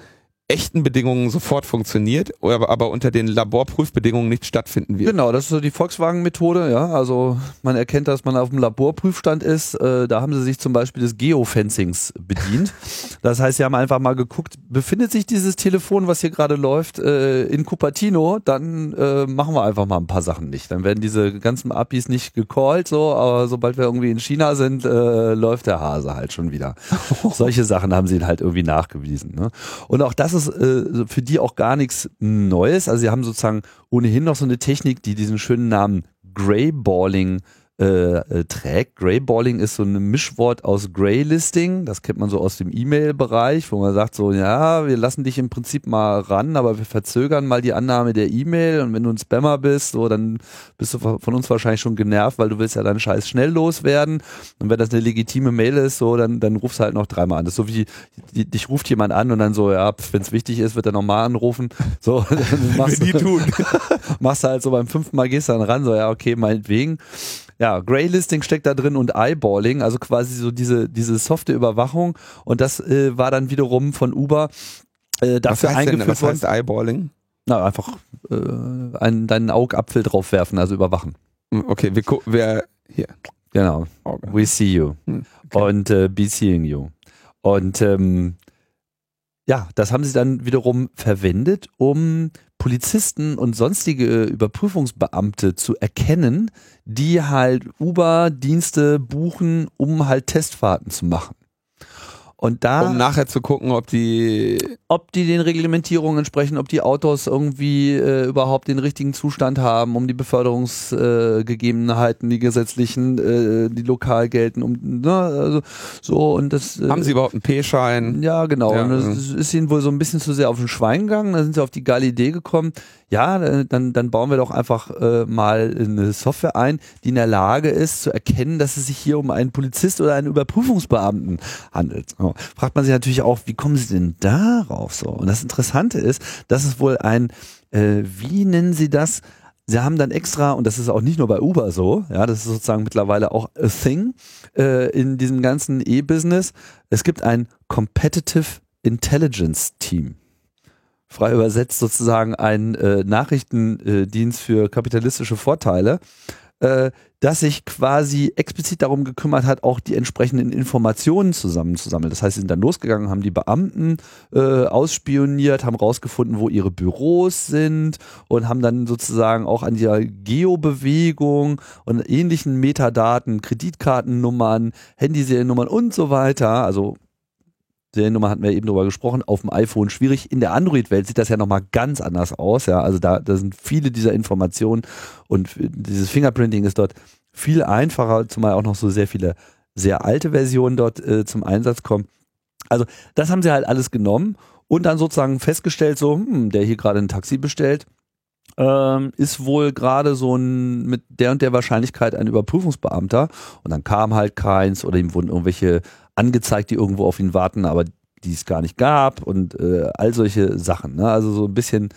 echten Bedingungen sofort funktioniert, aber, aber unter den Laborprüfbedingungen nicht stattfinden wird. Genau, das ist so die Volkswagen-Methode, ja. Also man erkennt, dass man auf dem Laborprüfstand ist. Äh, da haben sie sich zum Beispiel des Geofencings bedient. Das heißt, sie haben einfach mal geguckt, befindet sich dieses Telefon, was hier gerade läuft, äh, in Cupertino, dann äh, machen wir einfach mal ein paar Sachen nicht. Dann werden diese ganzen APIs nicht gecallt, so, aber sobald wir irgendwie in China sind, äh, läuft der Hase halt schon wieder. Solche Sachen haben sie halt irgendwie nachgewiesen. Ne? Und auch das ist ist äh, für die auch gar nichts Neues. Also sie haben sozusagen ohnehin noch so eine Technik, die diesen schönen Namen Greyballing äh, äh, trägt. Greyballing ist so ein Mischwort aus Greylisting, das kennt man so aus dem E-Mail-Bereich, wo man sagt so, ja, wir lassen dich im Prinzip mal ran, aber wir verzögern mal die Annahme der E-Mail und wenn du ein Spammer bist, so, dann bist du von uns wahrscheinlich schon genervt, weil du willst ja deinen Scheiß schnell loswerden und wenn das eine legitime Mail ist, so, dann, dann rufst du halt noch dreimal an. Das ist so wie, die, dich ruft jemand an und dann so, ja, wenn es wichtig ist, wird er nochmal anrufen, so, dann machst, du, tun. machst du halt so beim fünften Mal gehst du dann ran, so, ja, okay, meinetwegen. Ja, Graylisting steckt da drin und Eyeballing, also quasi so diese, diese softe Überwachung. Und das äh, war dann wiederum von Uber äh, dafür was eingeführt denn, was heißt Eyeballing? Na, einfach äh, einen, deinen Augapfel drauf werfen, also überwachen. Hm, okay, wir, wir hier. Genau. Okay. We see you. Hm, okay. Und äh, be seeing you. Und ähm, ja, das haben sie dann wiederum verwendet, um Polizisten und sonstige Überprüfungsbeamte zu erkennen, die halt Uber-Dienste buchen, um halt Testfahrten zu machen. Und da, um nachher zu gucken, ob die, ob die den Reglementierungen entsprechen, ob die Autos irgendwie äh, überhaupt den richtigen Zustand haben, um die Beförderungsgegebenheiten, äh, die gesetzlichen, äh, die lokal gelten, um ne, also so und das. Äh, Haben Sie überhaupt einen P-Schein? Ja, genau. Ja, und das ist ihnen wohl so ein bisschen zu sehr auf den Schwein gegangen. Da sind sie auf die geile Idee gekommen ja, äh, dann, dann bauen wir doch einfach äh, mal eine Software ein, die in der Lage ist zu erkennen, dass es sich hier um einen Polizist oder einen Überprüfungsbeamten handelt. So. Fragt man sich natürlich auch, wie kommen sie denn darauf so? Und das Interessante ist, dass es wohl ein, äh, wie nennen sie das? Sie haben dann extra, und das ist auch nicht nur bei Uber so, ja, das ist sozusagen mittlerweile auch a thing äh, in diesem ganzen E-Business. Es gibt ein Competitive Intelligence Team frei übersetzt sozusagen ein äh, Nachrichtendienst für kapitalistische Vorteile. äh, das sich quasi explizit darum gekümmert hat, auch die entsprechenden Informationen zusammenzusammeln. Das heißt, sie sind dann losgegangen, haben die Beamten äh, ausspioniert, haben rausgefunden, wo ihre Büros sind und haben dann sozusagen auch an der Geobewegung und ähnlichen Metadaten, Kreditkartennummern, Handyseriennummern und so weiter, also Seriennummer hatten wir eben drüber gesprochen, auf dem iPhone schwierig. In der Android-Welt sieht das ja nochmal ganz anders aus. Ja, also da, da sind viele dieser Informationen und dieses Fingerprinting ist dort viel einfacher, zumal auch noch so sehr viele sehr alte Versionen dort äh, zum Einsatz kommen. Also das haben sie halt alles genommen und dann sozusagen festgestellt, so, hm, der hier gerade ein Taxi bestellt, ähm, ist wohl gerade so ein mit der und der Wahrscheinlichkeit ein Überprüfungsbeamter und dann kam halt keins oder ihm wurden irgendwelche angezeigt, die irgendwo auf ihn warten, aber die es gar nicht gab und äh, all solche Sachen. Ne? Also so ein bisschen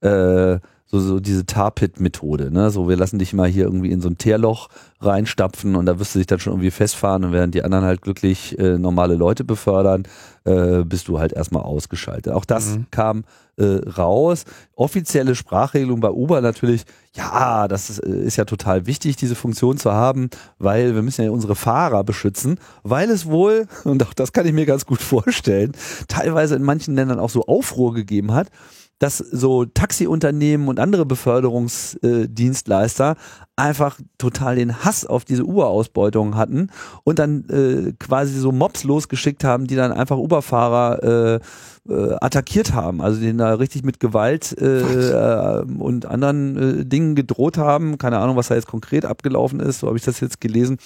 äh, so, so diese Tar-Pit-Methode, ne? So, wir lassen dich mal hier irgendwie in so ein Teerloch reinstapfen und da wirst du dich dann schon irgendwie festfahren und während die anderen halt glücklich äh, normale Leute befördern, äh, bist du halt erstmal ausgeschaltet. Auch das mhm. kam äh, raus. Offizielle Sprachregelung bei Uber natürlich, ja, das ist, äh, ist ja total wichtig, diese Funktion zu haben, weil wir müssen ja unsere Fahrer beschützen, weil es wohl, und auch das kann ich mir ganz gut vorstellen, teilweise in manchen Ländern auch so Aufruhr gegeben hat, dass so Taxiunternehmen und andere Beförderungsdienstleister einfach total den Hass auf diese Uber-Ausbeutung hatten und dann äh, quasi so Mobs losgeschickt haben, die dann einfach Uber-Fahrer äh, äh, attackiert haben, also denen da richtig mit Gewalt äh, äh, und anderen äh, Dingen gedroht haben. Keine Ahnung, was da jetzt konkret abgelaufen ist, so habe ich das jetzt gelesen.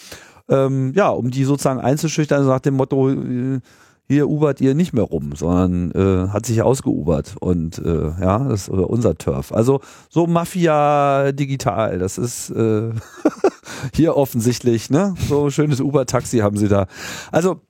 Ähm, ja, um die sozusagen einzuschüchtern, nach dem Motto, äh, hier ubert ihr nicht mehr rum, sondern äh, hat sich ausgeubert und äh, ja, das ist unser Turf. Also so Mafia digital, das ist äh, hier offensichtlich, ne? So schönes Uber-Taxi haben sie da. Also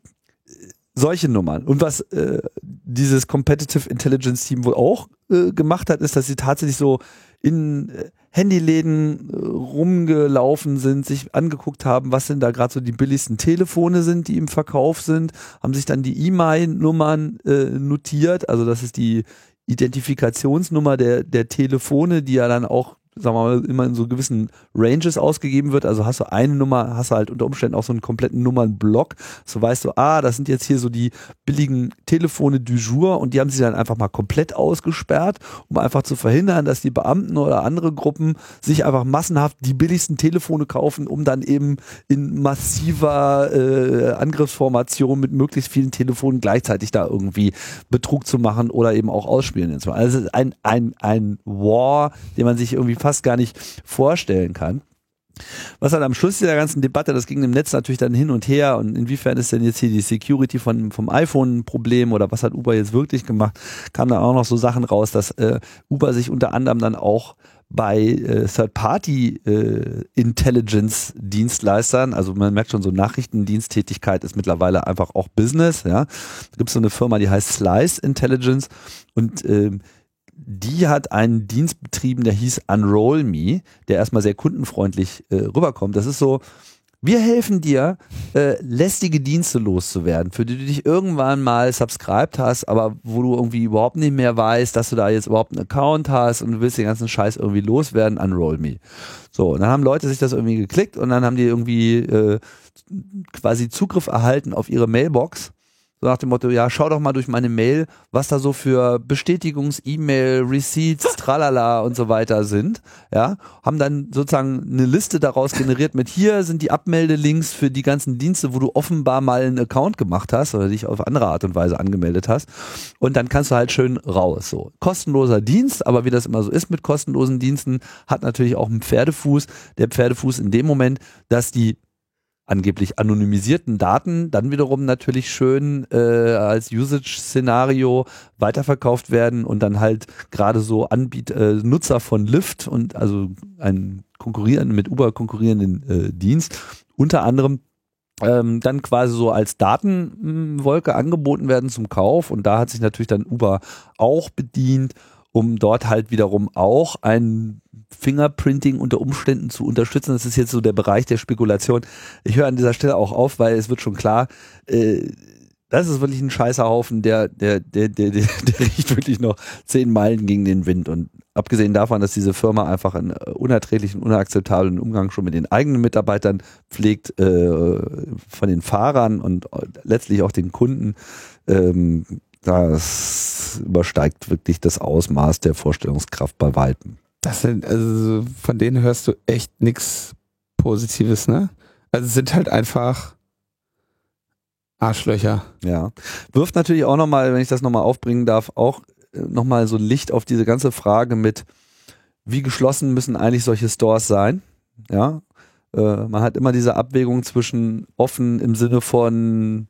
solche Nummern. Und was äh, dieses Competitive Intelligence Team wohl auch äh, gemacht hat, ist, dass sie tatsächlich so in äh, Handyläden äh, rumgelaufen sind, sich angeguckt haben, was denn da gerade so die billigsten Telefone sind, die im Verkauf sind, haben sich dann die E-Mail-Nummern äh, notiert, also das ist die Identifikationsnummer der, der Telefone, die ja dann auch sagen wir mal, immer in so gewissen Ranges ausgegeben wird. Also hast du eine Nummer, hast du halt unter Umständen auch so einen kompletten Nummernblock. So weißt du, ah, das sind jetzt hier so die billigen Telefone du jour und die haben sie dann einfach mal komplett ausgesperrt, um einfach zu verhindern, dass die Beamten oder andere Gruppen sich einfach massenhaft die billigsten Telefone kaufen, um dann eben in massiver äh, Angriffsformation mit möglichst vielen Telefonen gleichzeitig da irgendwie Betrug zu machen oder eben auch ausspielen. Also ein, ein, ein War, den man sich irgendwie fast gar nicht vorstellen kann. Was dann am Schluss dieser ganzen Debatte, das ging im Netz natürlich dann hin und her und inwiefern ist denn jetzt hier die Security von, vom iPhone ein Problem oder was hat Uber jetzt wirklich gemacht, kam dann auch noch so Sachen raus, dass äh, Uber sich unter anderem dann auch bei äh, Third-Party-Intelligence-Dienstleistern, äh, also man merkt schon, so Nachrichtendiensttätigkeit ist mittlerweile einfach auch Business, ja. Da gibt es so eine Firma, die heißt Slice Intelligence und ähm, die hat einen Dienst betrieben, der hieß Unroll Me, der erstmal sehr kundenfreundlich äh, rüberkommt. Das ist so, wir helfen dir, äh, lästige Dienste loszuwerden, für die du dich irgendwann mal subscribed hast, aber wo du irgendwie überhaupt nicht mehr weißt, dass du da jetzt überhaupt einen Account hast und du willst den ganzen Scheiß irgendwie loswerden, Unroll Me. So, und dann haben Leute sich das irgendwie geklickt und dann haben die irgendwie äh, quasi Zugriff erhalten auf ihre Mailbox so nach dem Motto, ja, schau doch mal durch meine Mail, was da so für Bestätigungs-E-Mail, Receipts, tralala und so weiter sind. Ja, haben dann sozusagen eine Liste daraus generiert mit hier sind die Abmeldelinks für die ganzen Dienste, wo du offenbar mal einen Account gemacht hast oder dich auf andere Art und Weise angemeldet hast. Und dann kannst du halt schön raus. So kostenloser Dienst, aber wie das immer so ist mit kostenlosen Diensten, hat natürlich auch einen Pferdefuß. Der Pferdefuß in dem Moment, dass die angeblich anonymisierten Daten dann wiederum natürlich schön äh, als Usage-Szenario weiterverkauft werden und dann halt gerade so Anbiet äh, Nutzer von Lyft und also ein konkurrierenden mit Uber konkurrierenden äh, Dienst. Unter anderem ähm, dann quasi so als Datenwolke angeboten werden zum Kauf und da hat sich natürlich dann Uber auch bedient um dort halt wiederum auch ein Fingerprinting unter Umständen zu unterstützen. Das ist jetzt so der Bereich der Spekulation. Ich höre an dieser Stelle auch auf, weil es wird schon klar, äh, das ist wirklich ein scheißer Haufen, der, der, der, der, der, der riecht wirklich noch zehn Meilen gegen den Wind. Und abgesehen davon, dass diese Firma einfach einen unerträglichen, unakzeptablen Umgang schon mit den eigenen Mitarbeitern pflegt, äh, von den Fahrern und letztlich auch den Kunden, ähm, das übersteigt wirklich das Ausmaß der Vorstellungskraft bei Weitem. Das sind, also von denen hörst du echt nichts Positives, ne? Also sind halt einfach Arschlöcher. Ja. Wirft natürlich auch nochmal, wenn ich das nochmal aufbringen darf, auch äh, nochmal so Licht auf diese ganze Frage mit, wie geschlossen müssen eigentlich solche Stores sein? Ja. Äh, man hat immer diese Abwägung zwischen offen im Sinne von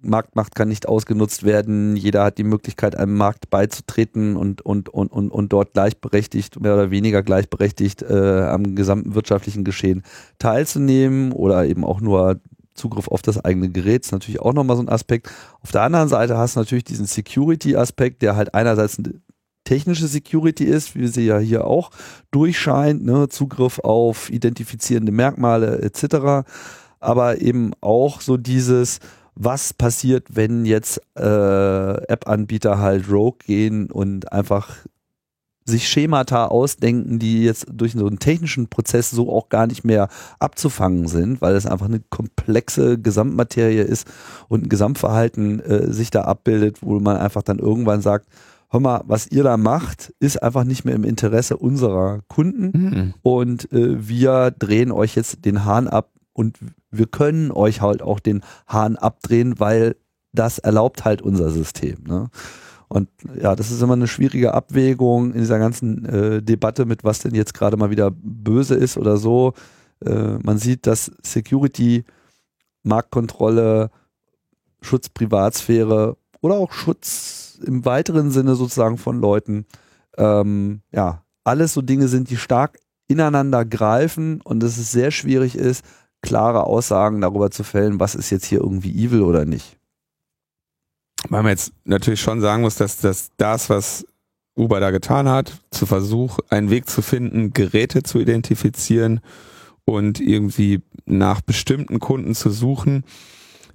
Marktmacht kann nicht ausgenutzt werden, jeder hat die Möglichkeit, einem Markt beizutreten und, und, und, und, und dort gleichberechtigt, mehr oder weniger gleichberechtigt äh, am gesamten wirtschaftlichen Geschehen teilzunehmen oder eben auch nur Zugriff auf das eigene Gerät ist natürlich auch nochmal so ein Aspekt. Auf der anderen Seite hast du natürlich diesen Security-Aspekt, der halt einerseits eine technische Security ist, wie sie ja hier auch durchscheint, ne? Zugriff auf identifizierende Merkmale etc. Aber eben auch so dieses, was passiert, wenn jetzt äh, App-Anbieter halt rogue gehen und einfach sich Schemata ausdenken, die jetzt durch so einen technischen Prozess so auch gar nicht mehr abzufangen sind, weil es einfach eine komplexe Gesamtmaterie ist und ein Gesamtverhalten äh, sich da abbildet, wo man einfach dann irgendwann sagt, hör mal, was ihr da macht, ist einfach nicht mehr im Interesse unserer Kunden mhm. und äh, wir drehen euch jetzt den Hahn ab und wir können euch halt auch den Hahn abdrehen, weil das erlaubt halt unser System. Ne? Und ja, das ist immer eine schwierige Abwägung in dieser ganzen äh, Debatte mit, was denn jetzt gerade mal wieder böse ist oder so. Äh, man sieht, dass Security, Marktkontrolle, Schutz Privatsphäre oder auch Schutz im weiteren Sinne sozusagen von Leuten, ähm, ja, alles so Dinge sind, die stark ineinander greifen und dass es sehr schwierig ist, klare Aussagen darüber zu fällen, was ist jetzt hier irgendwie evil oder nicht. Weil man jetzt natürlich schon sagen muss, dass, dass das, was Uber da getan hat, zu Versuch, einen Weg zu finden, Geräte zu identifizieren und irgendwie nach bestimmten Kunden zu suchen,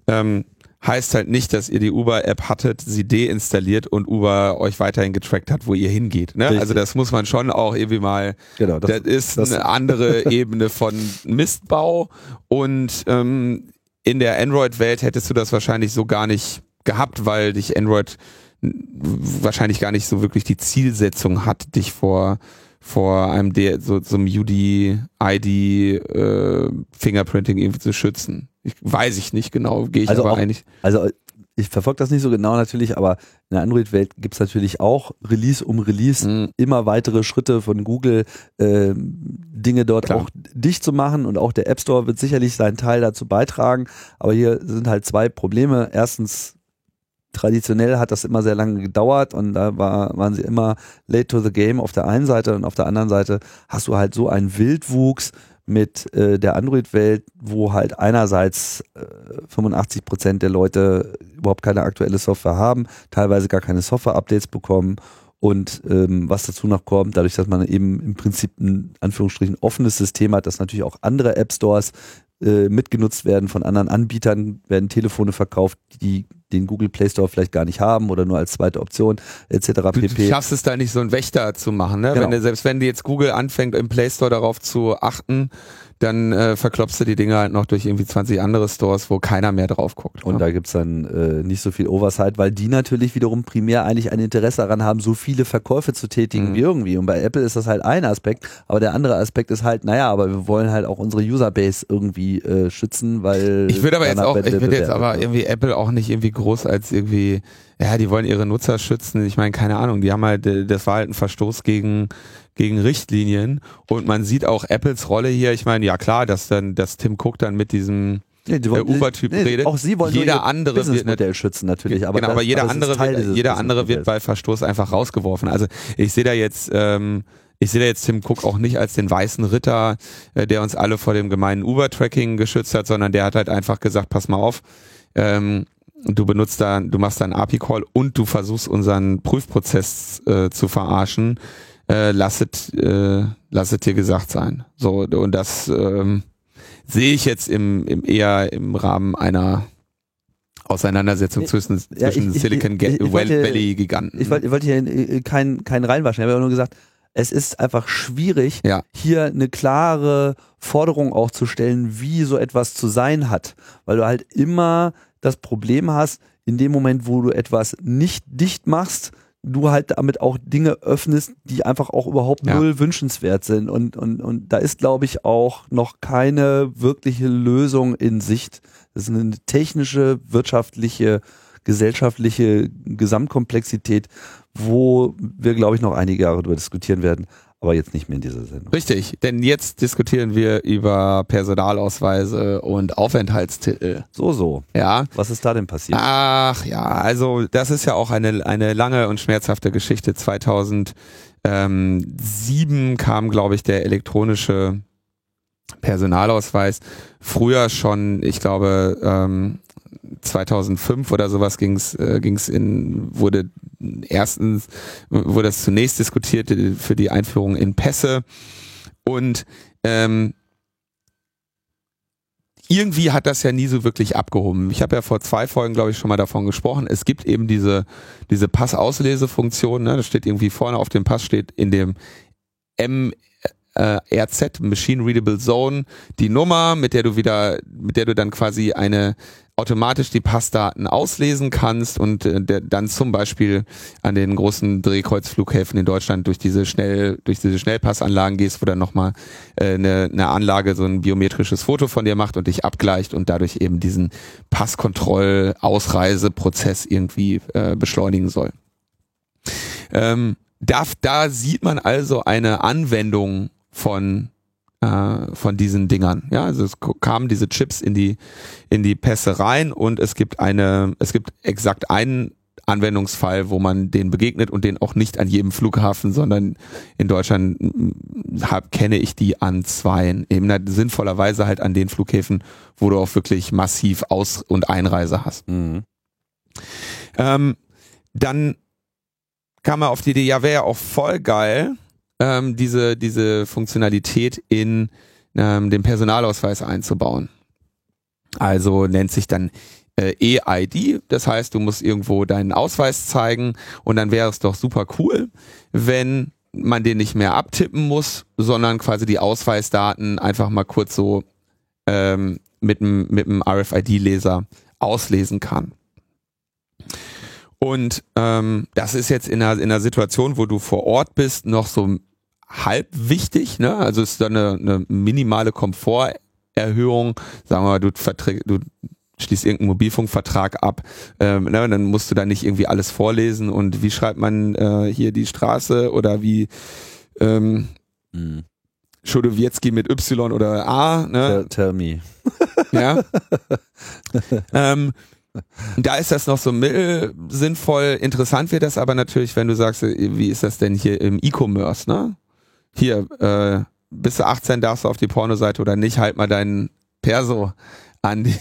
ähm, heißt halt nicht, dass ihr die Uber-App hattet, sie deinstalliert und Uber euch weiterhin getrackt hat, wo ihr hingeht. Ne? Also das muss man schon auch irgendwie mal. Genau, das, das ist das eine andere Ebene von Mistbau und ähm, in der Android-Welt hättest du das wahrscheinlich so gar nicht gehabt, weil dich Android wahrscheinlich gar nicht so wirklich die Zielsetzung hat, dich vor vor einem der so, so einem UD ID äh, Fingerprinting irgendwie zu schützen. Ich, weiß ich nicht genau, gehe ich also aber auch, eigentlich. Also ich verfolge das nicht so genau natürlich, aber in der Android-Welt gibt es natürlich auch Release um Release mhm. immer weitere Schritte von Google, äh, Dinge dort Klar. auch dicht zu machen und auch der App Store wird sicherlich seinen Teil dazu beitragen. Aber hier sind halt zwei Probleme. Erstens traditionell hat das immer sehr lange gedauert und da war, waren sie immer late to the game auf der einen Seite und auf der anderen Seite hast du halt so einen Wildwuchs mit äh, der Android-Welt, wo halt einerseits äh, 85 Prozent der Leute überhaupt keine aktuelle Software haben, teilweise gar keine Software-Updates bekommen und ähm, was dazu noch kommt, dadurch, dass man eben im Prinzip ein Anführungsstrichen offenes System hat, dass natürlich auch andere App-Stores äh, mitgenutzt werden von anderen Anbietern, werden Telefone verkauft, die den Google Play Store vielleicht gar nicht haben oder nur als zweite Option etc. pp. Du schaffst es da nicht so einen Wächter zu machen, ne? Genau. Wenn selbst wenn du jetzt Google anfängt im Play Store darauf zu achten, dann äh, verklopst du die Dinge halt noch durch irgendwie 20 andere Stores, wo keiner mehr drauf guckt. Und ne? da gibt's dann äh, nicht so viel Oversight, weil die natürlich wiederum primär eigentlich ein Interesse daran haben, so viele Verkäufe zu tätigen mhm. wie irgendwie. Und bei Apple ist das halt ein Aspekt, aber der andere Aspekt ist halt, naja, aber wir wollen halt auch unsere Userbase irgendwie äh, schützen, weil. Ich würde aber jetzt auch, ich würde jetzt aber irgendwie Apple auch nicht irgendwie groß als irgendwie ja, die wollen ihre Nutzer schützen. Ich meine, keine Ahnung, die haben halt, äh, das war halt ein Verstoß gegen, gegen Richtlinien. Und man sieht auch Apples Rolle hier. Ich meine, ja klar, dass dann, dass Tim Cook dann mit diesem ja, die wollen, Uber-Typ nee, redet. Auch sie wollen jeder andere wird Modell schützen natürlich, aber, genau, das, aber jeder andere, wird, jeder andere wird bei Verstoß einfach rausgeworfen. Also ich sehe da jetzt, ähm, ich sehe da jetzt Tim Cook auch nicht als den weißen Ritter, äh, der uns alle vor dem gemeinen Uber-Tracking geschützt hat, sondern der hat halt einfach gesagt, pass mal auf, ähm, du benutzt da, du machst da einen API-Call und du versuchst unseren Prüfprozess äh, zu verarschen, äh, lasset, äh, lasset dir gesagt sein. So, und das ähm, sehe ich jetzt im, im eher im Rahmen einer Auseinandersetzung zwischen, ja, zwischen ich, Silicon ich, ich, Valley Giganten. Ich wollte wollt hier keinen kein reinwaschen, ich habe nur gesagt, es ist einfach schwierig, Ja. hier eine klare Forderung auch zu stellen, wie so etwas zu sein hat. Weil du halt immer das Problem hast, in dem Moment, wo du etwas nicht dicht machst, du halt damit auch Dinge öffnest, die einfach auch überhaupt Ja. null wünschenswert sind. Und, und, und da ist, glaube ich, auch noch keine wirkliche Lösung in Sicht. Das ist eine technische, wirtschaftliche, gesellschaftliche Gesamtkomplexität, wo wir, glaube ich, noch einige Jahre darüber diskutieren werden, aber jetzt nicht mehr in dieser Sendung. Richtig, denn jetzt diskutieren wir über Personalausweise und Aufenthaltstitel. So, so. Ja. Was ist da denn passiert? Ach ja, also das ist ja auch eine, eine lange und schmerzhafte Geschichte. 2007 kam, glaube ich, der elektronische Personalausweis. Früher schon, ich glaube, ähm, 2005 oder sowas ging's äh, ging's in wurde erstens wurde das zunächst diskutiert äh, für die Einführung in Pässe und ähm, irgendwie hat das ja nie so wirklich abgehoben. Ich habe ja vor zwei Folgen, glaube ich, schon mal davon gesprochen. Es gibt eben diese, diese Passauslese-Funktion. Ne? Da steht irgendwie vorne auf dem Pass steht in dem MRZ, Machine Readable Zone, die Nummer, mit der du wieder, mit der du dann quasi eine automatisch die Passdaten auslesen kannst und äh, der, dann zum Beispiel an den großen Drehkreuzflughäfen in Deutschland durch diese schnell durch diese Schnellpassanlagen gehst, wo dann nochmal äh, eine, eine Anlage so ein biometrisches Foto von dir macht und dich abgleicht und dadurch eben diesen Passkontroll-Ausreiseprozess irgendwie äh, beschleunigen soll. Ähm, da, da sieht man also eine Anwendung von äh, von diesen Dingern. Ja, also es kamen diese Chips in die in die Pässe rein und es gibt eine, es gibt exakt einen Anwendungsfall, wo man den begegnet und den auch nicht an jedem Flughafen, sondern in Deutschland mm, hab, kenne ich die an zweien. Eben sinnvollerweise halt an den Flughäfen, wo du auch wirklich massiv Aus- und Einreise hast. Mhm. Ähm, dann kam er auf die Idee, ja, wäre ja auch voll geil, ähm, diese, diese Funktionalität in ähm, den Personalausweis einzubauen. Also nennt sich dann äh, EID, das heißt, du musst irgendwo deinen Ausweis zeigen und dann wäre es doch super cool, wenn man den nicht mehr abtippen muss, sondern quasi die Ausweisdaten einfach mal kurz so ähm, mit dem mit RFID-Leser auslesen kann. Und ähm, das ist jetzt in einer, in einer Situation, wo du vor Ort bist, noch so halb wichtig. Ne? Also es ist dann eine, eine minimale Komforterhöhung. Sagen wir mal, du, du schließt irgendeinen Mobilfunkvertrag ab, ähm, ne? dann musst du da nicht irgendwie alles vorlesen und wie schreibt man äh, hier die Straße oder wie ähm, Mhm. Schodowiecki mit Y oder A. Ne? Tell, tell me. Ja. ähm, da ist das noch so mittel sinnvoll. Interessant wird das aber natürlich, wenn du sagst, äh, wie ist das denn hier im E-Commerce, ne? Hier, äh, bist du 18, darfst du auf die Pornoseite oder nicht, halt mal deinen Perso an, die,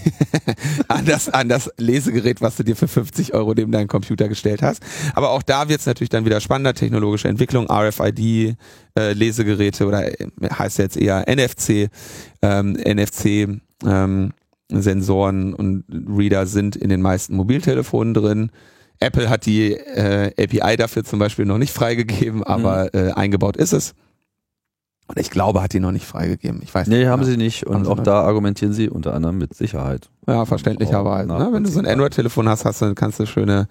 an, das, an das Lesegerät, was du dir für 50 Euro neben deinen Computer gestellt hast. Aber auch da wird es natürlich dann wieder spannender, technologische Entwicklung, RFID, äh, Lesegeräte oder äh, heißt jetzt eher NFC, ähm, NFC, ähm, Sensoren und Reader sind in den meisten Mobiltelefonen drin. Apple hat die äh, API dafür zum Beispiel noch nicht freigegeben, aber äh, eingebaut ist es. Und ich glaube, hat die noch nicht freigegeben. Ich weiß Nee, nicht. haben genau. sie nicht. Und auch noch da argumentieren sie unter anderem mit Sicherheit. Ja, verständlicherweise. Ne? Wenn du so ein. Android-Telefon hast, hast du, kannst du schöne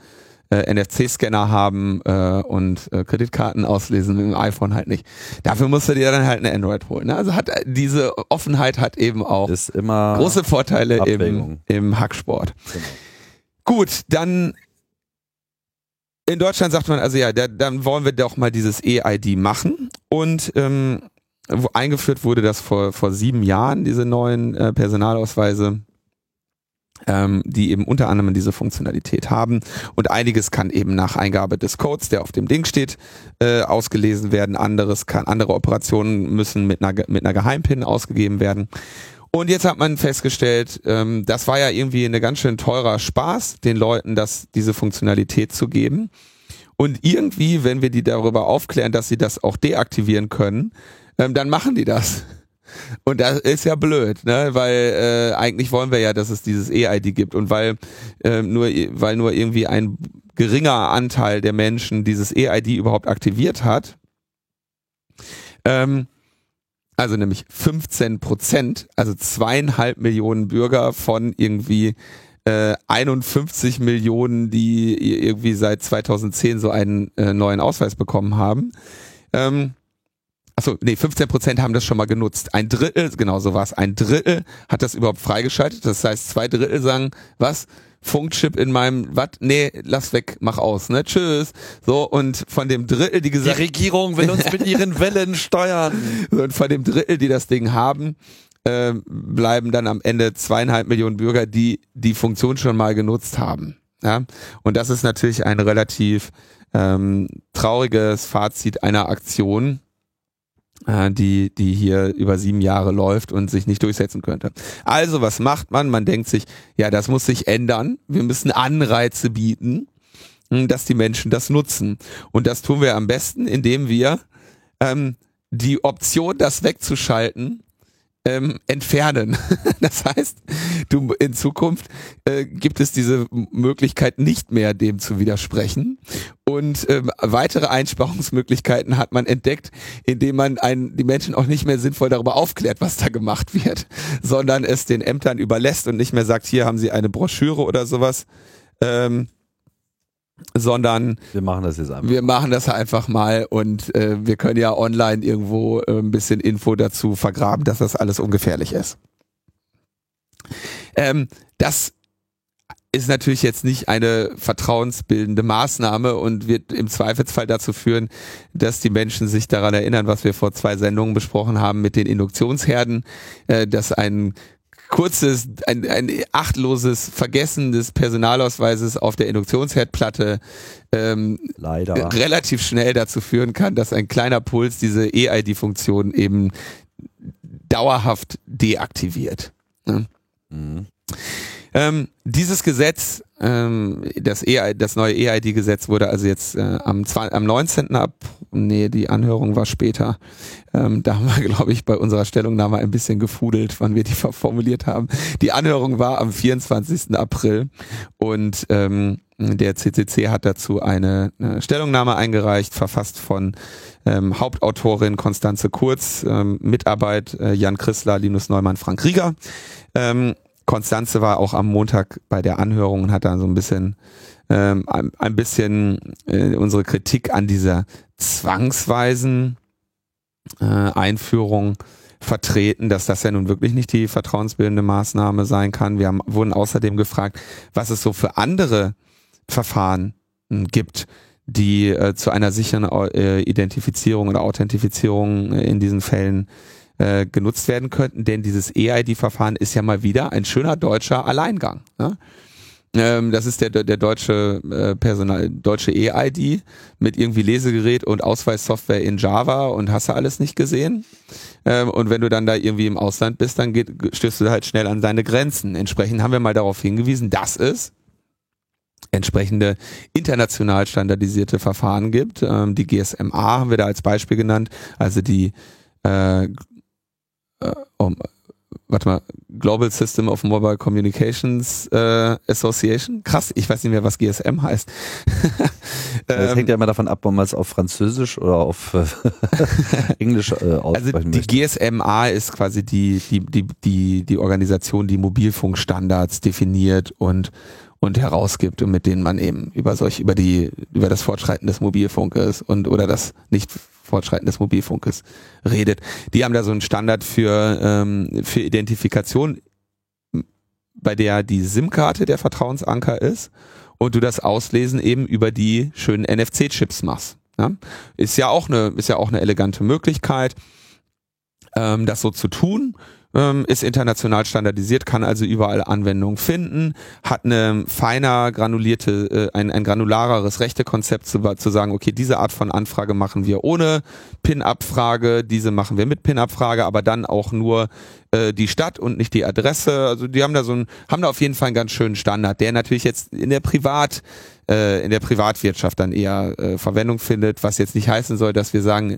äh, NFC-Scanner haben äh, und äh, Kreditkarten auslesen, mit dem iPhone halt nicht. Dafür musst du dir dann halt eine Android holen. Ne? Also hat äh, diese Offenheit hat eben auch große Vorteile im, Abwägung. im Hacksport. Genau. Gut, dann in Deutschland sagt man also ja, da, dann wollen wir doch mal dieses EID machen und ähm, eingeführt wurde das vor vor sieben Jahren diese neuen äh, Personalausweise, ähm, die eben unter anderem diese Funktionalität haben und einiges kann eben nach Eingabe des Codes, der auf dem Ding steht, äh, ausgelesen werden. Anderes kann andere Operationen müssen mit einer mit einer Geheimpin ausgegeben werden. Und jetzt hat man festgestellt, ähm, das war ja irgendwie eine ganz schön teurer Spaß, den Leuten das, diese Funktionalität zu geben. Und irgendwie, wenn wir die darüber aufklären, dass sie das auch deaktivieren können, ähm, dann machen die das. Und das ist ja blöd, ne? Weil äh, eigentlich wollen wir ja, dass es dieses EID gibt und weil äh, nur weil nur irgendwie ein geringer Anteil der Menschen dieses EID überhaupt aktiviert hat, Ähm, also nämlich 15 Prozent, also zweieinhalb Millionen Bürger von irgendwie äh, 51 Millionen, die irgendwie seit 2010 so einen äh, neuen Ausweis bekommen haben. Ähm, Achso, nee, 15 Prozent haben das schon mal genutzt. Ein Drittel, genau so war ein Drittel hat das überhaupt freigeschaltet. Das heißt, zwei Drittel sagen, was? Funkchip in meinem, was? Nee, lass weg, mach aus, ne? Tschüss. So, und von dem Drittel, die gesagt. Die Regierung will uns mit ihren Wellen steuern. Und von dem Drittel, die das Ding haben, äh, bleiben dann am Ende zweieinhalb Millionen Bürger, die die Funktion schon mal genutzt haben. Ja? Und das ist natürlich ein relativ ähm, trauriges Fazit einer Aktion, die, die hier über sieben Jahre läuft und sich nicht durchsetzen könnte. Also was macht man? Man denkt sich, ja, das muss sich ändern. Wir müssen Anreize bieten, hm, dass die Menschen das nutzen. Und das tun wir am besten, indem wir ähm, die Option, das wegzuschalten, ähm, entfernen. Das heißt, du in Zukunft äh, gibt es diese Möglichkeit nicht mehr, dem zu widersprechen. Und ähm, weitere Einsparungsmöglichkeiten hat man entdeckt, indem man einen, die Menschen auch nicht mehr sinnvoll darüber aufklärt, was da gemacht wird, sondern es den Ämtern überlässt und nicht mehr sagt, hier haben sie eine Broschüre oder sowas. Ähm, sondern wir machen das jetzt einfach. Wir machen das einfach mal und äh, wir können ja online irgendwo äh, ein bisschen Info dazu vergraben, dass das alles ungefährlich ist. Ähm, das ist natürlich jetzt nicht eine vertrauensbildende Maßnahme und wird im Zweifelsfall dazu führen, dass die Menschen sich daran erinnern, was wir vor zwei Sendungen besprochen haben mit den Induktionsherden, äh, dass ein kurzes, ein, ein achtloses Vergessen des Personalausweises auf der Induktionsherdplatte ähm, Leider. relativ schnell dazu führen kann, dass ein kleiner Puls diese EID-Funktion eben dauerhaft deaktiviert. Ne? Mhm. Ähm, dieses Gesetz, ähm, das, e das neue EID-Gesetz wurde also jetzt äh, am, am 19. ab, nee, die Anhörung war später. Ähm, da haben wir, glaube ich, bei unserer Stellungnahme ein bisschen gefudelt, wann wir die formuliert haben. Die Anhörung war am 24. April und ähm, der CCC hat dazu eine, eine Stellungnahme eingereicht, verfasst von ähm, Hauptautorin Konstanze Kurz, ähm, Mitarbeit äh, Jan Chrisler, Linus Neumann, Frank Rieger. Ähm, Konstanze war auch am Montag bei der Anhörung und hat da so ein bisschen ähm, ein, ein bisschen äh, unsere Kritik an dieser zwangsweisen äh, Einführung vertreten, dass das ja nun wirklich nicht die vertrauensbildende Maßnahme sein kann. Wir haben, wurden außerdem gefragt, was es so für andere Verfahren hm, gibt, die äh, zu einer sicheren äh, Identifizierung oder Authentifizierung äh, in diesen Fällen äh, genutzt werden könnten, denn dieses EID-Verfahren ist ja mal wieder ein schöner deutscher Alleingang. Ne? Ähm, das ist der, der deutsche äh, Personal, deutsche EID mit irgendwie Lesegerät und Ausweissoftware in Java und hast du alles nicht gesehen. Ähm, und wenn du dann da irgendwie im Ausland bist, dann geht, stößt du halt schnell an deine Grenzen. Entsprechend haben wir mal darauf hingewiesen, dass es entsprechende international standardisierte Verfahren gibt. Ähm, die GSMA haben wir da als Beispiel genannt, also die äh, äh, um, warte mal, Global System of Mobile Communications äh, Association. Krass, ich weiß nicht mehr, was GSM heißt. das hängt ja immer davon ab, ob man es auf Französisch oder auf äh, Englisch äh, aussprechen Also die möchte. GSMA ist quasi die, die, die, die, die Organisation, die Mobilfunkstandards definiert und und herausgibt und mit denen man eben über solch über die über das Fortschreiten des Mobilfunkes und oder das nicht Fortschreiten des Mobilfunkes redet. Die haben da so einen Standard für, ähm, für Identifikation, bei der die SIM-Karte der Vertrauensanker ist und du das Auslesen eben über die schönen NFC-Chips machst. Ja? Ist ja auch eine, ist ja auch eine elegante Möglichkeit, ähm, das so zu tun ähm, ist international standardisiert, kann also überall Anwendung finden, hat eine feiner granulierte, äh, ein, ein granulareres Rechtekonzept zu, zu sagen, okay, diese Art von Anfrage machen wir ohne PIN-Abfrage, diese machen wir mit PIN-Abfrage, aber dann auch nur äh, die Stadt und nicht die Adresse. Also die haben da so ein, haben da auf jeden Fall einen ganz schönen Standard, der natürlich jetzt in der Privat äh, in der Privatwirtschaft dann eher äh, Verwendung findet, was jetzt nicht heißen soll, dass wir sagen, äh,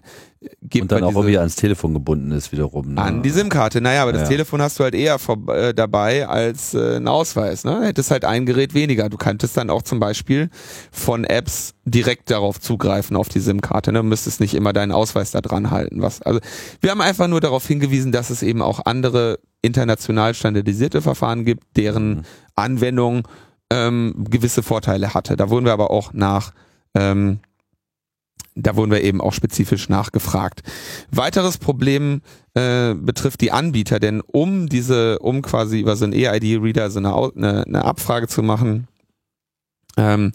gibt Und dann auch diese, irgendwie ans Telefon gebunden ist wiederum. Ne? An die SIM-Karte, naja, aber das Telefon hast du halt eher vor, äh, dabei als äh, ein Ausweis. Ne? Hättest halt ein Gerät weniger. Du könntest dann auch zum Beispiel von Apps direkt darauf zugreifen, auf die SIM-Karte. Ne? Du müsstest nicht immer deinen Ausweis da dran halten. Was, also wir haben einfach nur darauf hingewiesen, dass es eben auch andere international standardisierte Verfahren gibt, deren mhm. Anwendung ähm, gewisse Vorteile hatte. Da wurden wir aber auch nach, ähm, da wurden wir eben auch spezifisch nachgefragt. Weiteres Problem äh, betrifft die Anbieter, denn um diese, um quasi über so einen EID-Reader so eine, eine, eine, Abfrage zu machen, ähm,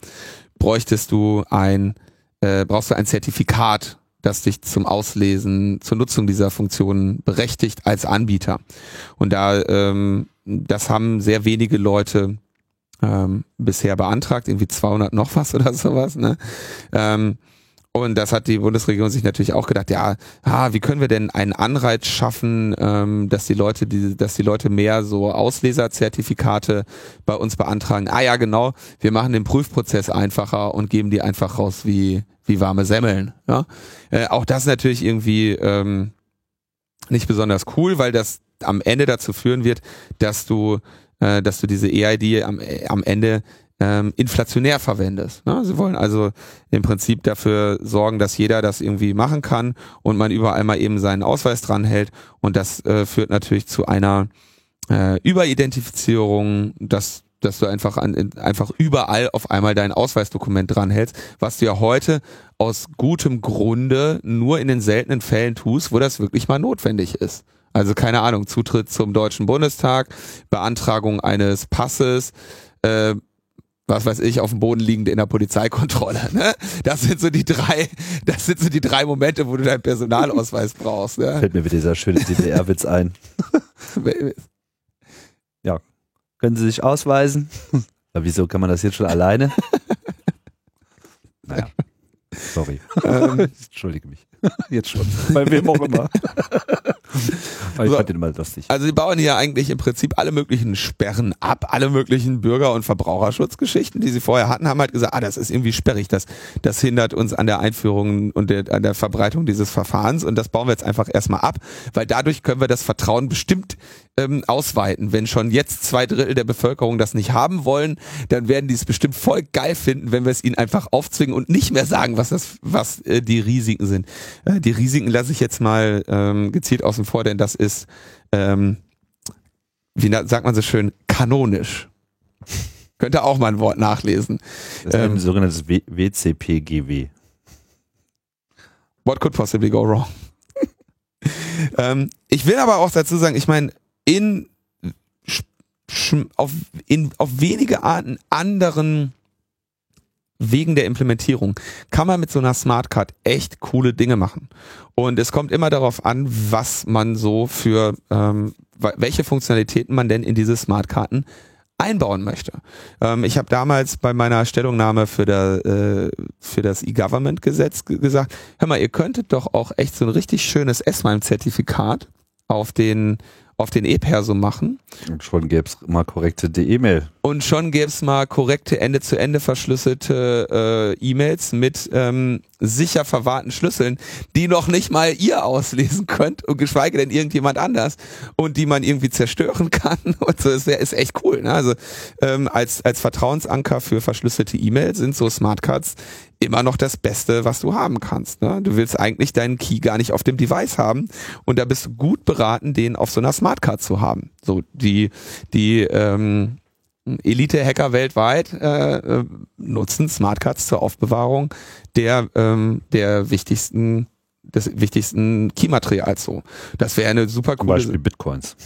bräuchtest du ein, äh, brauchst du ein Zertifikat, das dich zum Auslesen, zur Nutzung dieser Funktionen berechtigt als Anbieter. Und da, ähm, das haben sehr wenige Leute ähm, bisher beantragt, irgendwie 200 noch was oder sowas. Ne? Ähm, und das hat die Bundesregierung sich natürlich auch gedacht, ja, ah, wie können wir denn einen Anreiz schaffen, ähm, dass die Leute, die, dass die Leute mehr so Ausleserzertifikate bei uns beantragen. Ah ja, genau, wir machen den Prüfprozess einfacher und geben die einfach raus wie, wie warme Semmeln. Ja? Äh, auch das natürlich irgendwie ähm, nicht besonders cool, weil das am Ende dazu führen wird, dass du äh, dass du diese EID am, am Ende ähm, inflationär verwendest. Ne? Sie wollen also im Prinzip dafür sorgen, dass jeder das irgendwie machen kann und man überall mal eben seinen Ausweis dran hält und das äh, führt natürlich zu einer äh, Überidentifizierung, dass dass du einfach an, einfach überall auf einmal dein Ausweisdokument dranhältst, was du ja heute aus gutem Grunde nur in den seltenen Fällen tust, wo das wirklich mal notwendig ist. Also keine Ahnung, Zutritt zum Deutschen Bundestag, Beantragung eines Passes, äh, was weiß ich, auf dem Boden liegend in der Polizeikontrolle. Ne? Das sind so die drei, das sind so die drei Momente, wo du deinen Personalausweis brauchst. Ne? Fällt mir wieder dieser schöne DDR-Witz ein. ja. Können Sie sich ausweisen? Aber wieso kann man das jetzt schon alleine? Naja. Sorry. Ähm, Entschuldige mich. Jetzt schon. Bei wem auch immer. Aber ich fand den mal lustig. Also die bauen hier eigentlich im Prinzip alle möglichen Sperren ab, alle möglichen Bürger- und Verbraucherschutzgeschichten, die sie vorher hatten, haben halt gesagt, ah, das ist irgendwie sperrig, das, das hindert uns an der Einführung und der, an der Verbreitung dieses Verfahrens und das bauen wir jetzt einfach erstmal ab, weil dadurch können wir das Vertrauen bestimmt ähm, ausweiten. Wenn schon jetzt zwei Drittel der Bevölkerung das nicht haben wollen, dann werden die es bestimmt voll geil finden, wenn wir es ihnen einfach aufzwingen und nicht mehr sagen, was das, was äh, die Risiken sind. Äh, die Risiken lasse ich jetzt mal ähm, gezielt außen vor, denn das ist, ähm, wie sagt man so schön, kanonisch. Könnte auch mal ein Wort nachlesen. Das ist ähm, ein sogenanntes WCPGW. What could possibly go wrong? ähm, ich will aber auch dazu sagen, ich meine, in, auf, in, auf wenige Arten anderen wegen der Implementierung kann man mit so einer Smartcard echt coole Dinge machen. Und es kommt immer darauf an, was man so für, ähm, welche Funktionalitäten man denn in diese Smartkarten einbauen möchte. Ähm, ich habe damals bei meiner Stellungnahme für, der, äh, für das E-Government-Gesetz gesagt, hör mal, ihr könntet doch auch echt so ein richtig schönes S-MIME-Zertifikat auf den auf den E-Perso machen. Und schon gäbe es mal korrekte E-Mail. Und schon gäbe es mal korrekte Ende-zu-Ende verschlüsselte äh, E-Mails mit ähm, sicher verwahrten Schlüsseln, die noch nicht mal ihr auslesen könnt und geschweige denn irgendjemand anders und die man irgendwie zerstören kann. Und so ist, ist echt cool. Ne? Also ähm, als, als Vertrauensanker für verschlüsselte E-Mails sind so Smartcards immer noch das Beste, was du haben kannst. Ne? Du willst eigentlich deinen Key gar nicht auf dem Device haben und da bist du gut beraten, den auf so einer Smartcard zu haben. So die die ähm, Elite-Hacker weltweit äh, äh, nutzen Smartcards zur Aufbewahrung der der der wichtigsten des wichtigsten Key-Materials so. Das wäre eine super coole. Zum Beispiel Bitcoins.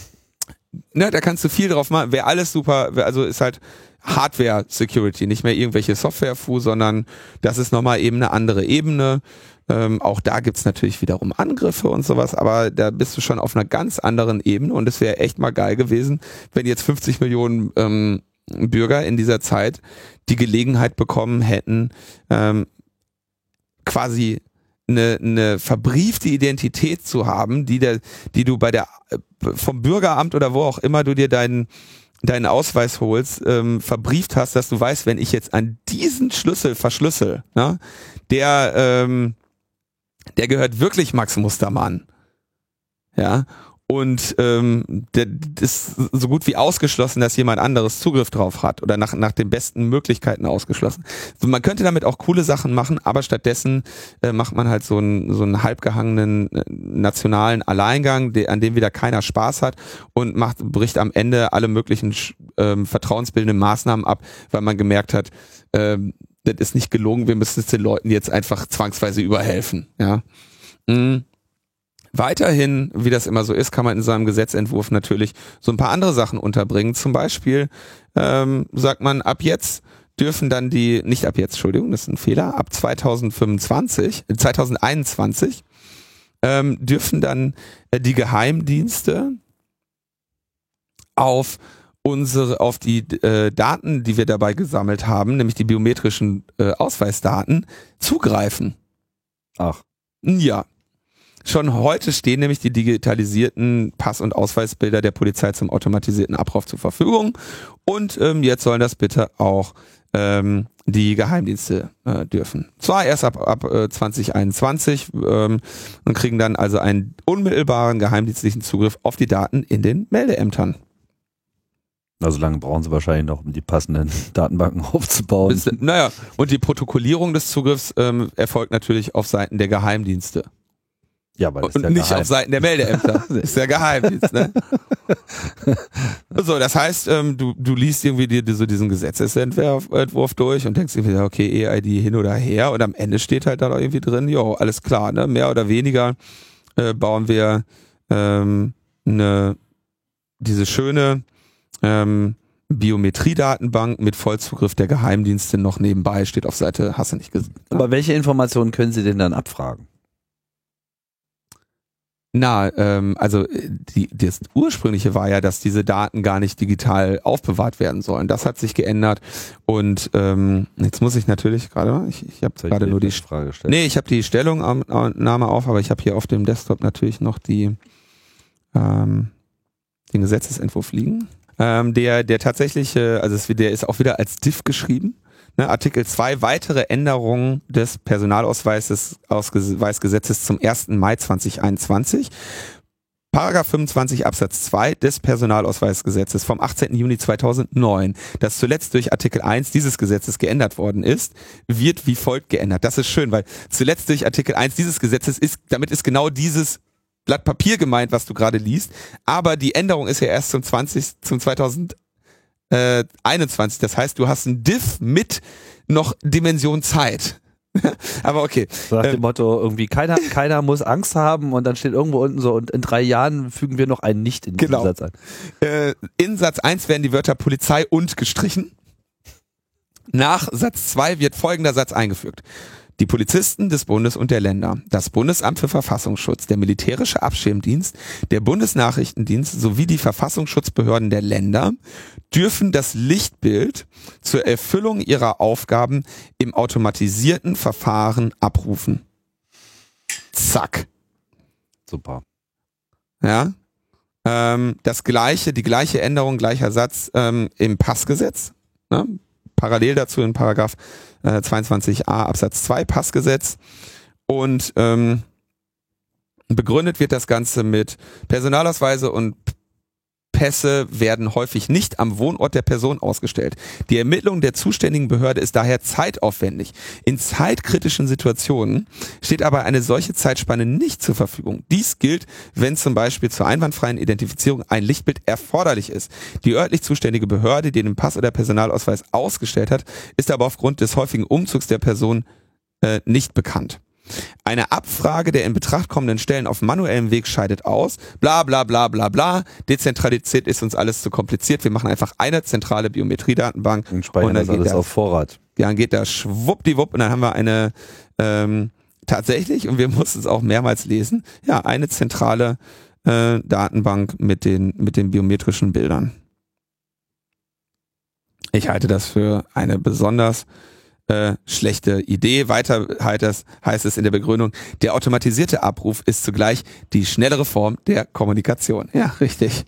Ne, da kannst du viel drauf machen. Wäre alles super. Also ist halt Hardware-Security, nicht mehr irgendwelche Software-Fu, sondern das ist nochmal eben eine andere Ebene. Ähm, auch da gibt's natürlich wiederum Angriffe und sowas, aber da bist du schon auf einer ganz anderen Ebene und es wäre echt mal geil gewesen, wenn jetzt 50 Millionen ähm, Bürger in dieser Zeit die Gelegenheit bekommen hätten, ähm, quasi eine, eine verbriefte Identität zu haben, die der, die du bei der vom Bürgeramt oder wo auch immer du dir deinen deinen Ausweis holst, ähm, verbrieft hast, dass du weißt, wenn ich jetzt an diesen Schlüssel verschlüssel, ne, der, ähm, der gehört wirklich Max Mustermann. Ja, und ähm, der ist so gut wie ausgeschlossen, dass jemand anderes Zugriff drauf hat oder nach, nach den besten Möglichkeiten ausgeschlossen. So, man könnte damit auch coole Sachen machen, aber stattdessen äh, macht man halt so einen, so einen halbgehangenen äh, nationalen Alleingang, der, an dem wieder keiner Spaß hat und macht, bricht am Ende alle möglichen ähm, vertrauensbildenden Maßnahmen ab, weil man gemerkt hat, ähm, das ist nicht gelungen, wir müssen es den Leuten jetzt einfach zwangsweise überhelfen. Ja. Mhm. Weiterhin, wie das immer so ist, kann man in seinem Gesetzentwurf natürlich so ein paar andere Sachen unterbringen. Zum Beispiel ähm, sagt man, ab jetzt dürfen dann die, nicht ab jetzt, Entschuldigung, das ist ein Fehler, ab 2025, 2021 ähm, dürfen dann äh, die Geheimdienste auf unsere, auf die äh, Daten, die wir dabei gesammelt haben, nämlich die biometrischen äh, Ausweisdaten, zugreifen. Ach. Ja, Schon heute stehen nämlich die digitalisierten Pass- und Ausweisbilder der Polizei zum automatisierten Abruf zur Verfügung. Und ähm, jetzt sollen das bitte auch ähm, die Geheimdienste äh, dürfen. Zwar erst ab, ab äh, 2021 ähm, und kriegen dann also einen unmittelbaren geheimdienstlichen Zugriff auf die Daten in den Meldeämtern. Also lange brauchen sie wahrscheinlich noch, um die passenden Datenbanken aufzubauen. Bis, naja, und die Protokollierung des Zugriffs ähm, erfolgt natürlich auf Seiten der Geheimdienste. Ja, weil und ja nicht geheim. auf Seiten der Meldeämter. das ist ja Geheimdienst, ne? so, das heißt, ähm, du, du liest irgendwie die, so diesen Gesetzesentwurf Entwurf durch und denkst irgendwie, okay, EID hin oder her und am Ende steht halt da irgendwie drin, jo, alles klar, ne? Mehr oder weniger äh, bauen wir ähm, eine, diese schöne ähm, Biometriedatenbank mit Vollzugriff der Geheimdienste noch nebenbei, steht auf Seite, hast du nicht gesehen. Aber welche Informationen können Sie denn dann abfragen? Na, ähm, also äh, die, das ursprüngliche war ja, dass diese Daten gar nicht digital aufbewahrt werden sollen. Das hat sich geändert und ähm, jetzt muss ich natürlich gerade, ich, ich habe gerade nur die Frage gestellt. Nee, ich habe die Stellungnahme auf, aber ich habe hier auf dem Desktop natürlich noch die ähm, den Gesetzesentwurf liegen. Ähm, der der tatsächliche, also es, der ist auch wieder als Diff geschrieben. Ne, Artikel 2 weitere Änderungen des Personalausweises Ausweisgesetzes zum 1. Mai 2021. Paragraph 25 Absatz 2 des Personalausweisgesetzes vom 18. Juni 2009, das zuletzt durch Artikel 1 dieses Gesetzes geändert worden ist, wird wie folgt geändert. Das ist schön, weil zuletzt durch Artikel 1 dieses Gesetzes ist, damit ist genau dieses Blatt Papier gemeint, was du gerade liest, aber die Änderung ist ja erst zum 20, zum 2000 äh, 21. Das heißt, du hast ein Diff mit noch Dimension Zeit. Aber okay. So nach dem ähm, Motto, irgendwie keiner, keiner muss Angst haben und dann steht irgendwo unten so, und in drei Jahren fügen wir noch einen nicht in diesen genau. Satz ein. Äh, in Satz 1 werden die Wörter Polizei und gestrichen. Nach Satz 2 wird folgender Satz eingefügt. Die Polizisten des Bundes und der Länder, das Bundesamt für Verfassungsschutz, der militärische Abschirmdienst, der Bundesnachrichtendienst sowie die Verfassungsschutzbehörden der Länder dürfen das Lichtbild zur Erfüllung ihrer Aufgaben im automatisierten Verfahren abrufen. Zack. Super. Ja. Ähm, das gleiche, die gleiche Änderung, gleicher Satz ähm, im Passgesetz. Ne? Parallel dazu in Paragraph äh, 22a Absatz 2 Passgesetz. Und ähm, begründet wird das Ganze mit Personalausweise und Pässe werden häufig nicht am Wohnort der Person ausgestellt. Die Ermittlung der zuständigen Behörde ist daher zeitaufwendig. In zeitkritischen Situationen steht aber eine solche Zeitspanne nicht zur Verfügung. Dies gilt, wenn zum Beispiel zur einwandfreien Identifizierung ein Lichtbild erforderlich ist. Die örtlich zuständige Behörde, die den Pass oder Personalausweis ausgestellt hat, ist aber aufgrund des häufigen Umzugs der Person äh, nicht bekannt. Eine Abfrage der in Betracht kommenden Stellen auf manuellem Weg scheidet aus. Bla bla bla bla bla. Dezentralisiert ist uns alles zu kompliziert. Wir machen einfach eine zentrale Biometriedatenbank und speichern und dann das alles das, auf Vorrat. Ja, dann geht da schwuppdiwupp und dann haben wir eine ähm, tatsächlich, und wir mussten es auch mehrmals lesen, ja, eine zentrale äh, Datenbank mit den, mit den biometrischen Bildern. Ich halte das für eine besonders äh, schlechte Idee. Weiter heißt es in der Begründung, der automatisierte Abruf ist zugleich die schnellere Form der Kommunikation. Ja, richtig.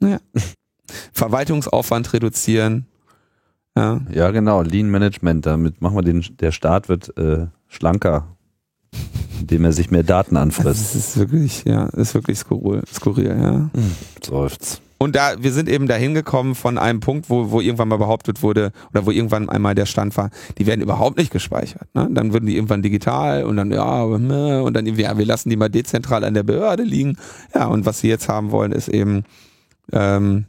Ja. Verwaltungsaufwand reduzieren. Ja, Ja, genau, Lean Management, damit machen wir den, der Staat wird äh, schlanker, indem er sich mehr Daten anfrisst. das ist wirklich, ja, ist wirklich skurril, skurril ja. Seufzt. Und da, wir sind eben dahin gekommen von einem Punkt, wo, wo irgendwann mal behauptet wurde, oder wo irgendwann einmal der Stand war, die werden überhaupt nicht gespeichert. Ne? Dann würden die irgendwann digital und dann, ja, und dann ja, wir lassen die mal dezentral an der Behörde liegen. Ja, und was sie jetzt haben wollen, ist eben ähm,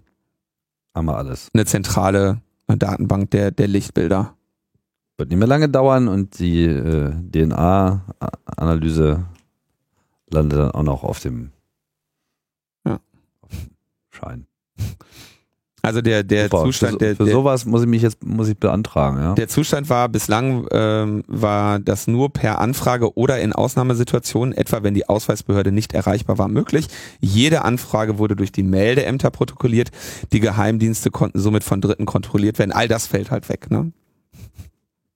Haben wir alles. eine zentrale Datenbank der, der Lichtbilder. Wird nicht mehr lange dauern und die äh, DNA-Analyse landet dann auch noch auf dem Schein. Also der, der Super. Zustand, für, der, für der, sowas muss ich mich jetzt muss ich beantragen, ja. Der Zustand war bislang ähm, war das nur per Anfrage oder in Ausnahmesituationen, etwa wenn die Ausweisbehörde nicht erreichbar war, möglich. Jede Anfrage wurde durch die Meldeämter protokolliert. Die Geheimdienste konnten somit von Dritten kontrolliert werden. All das fällt halt weg. Ne?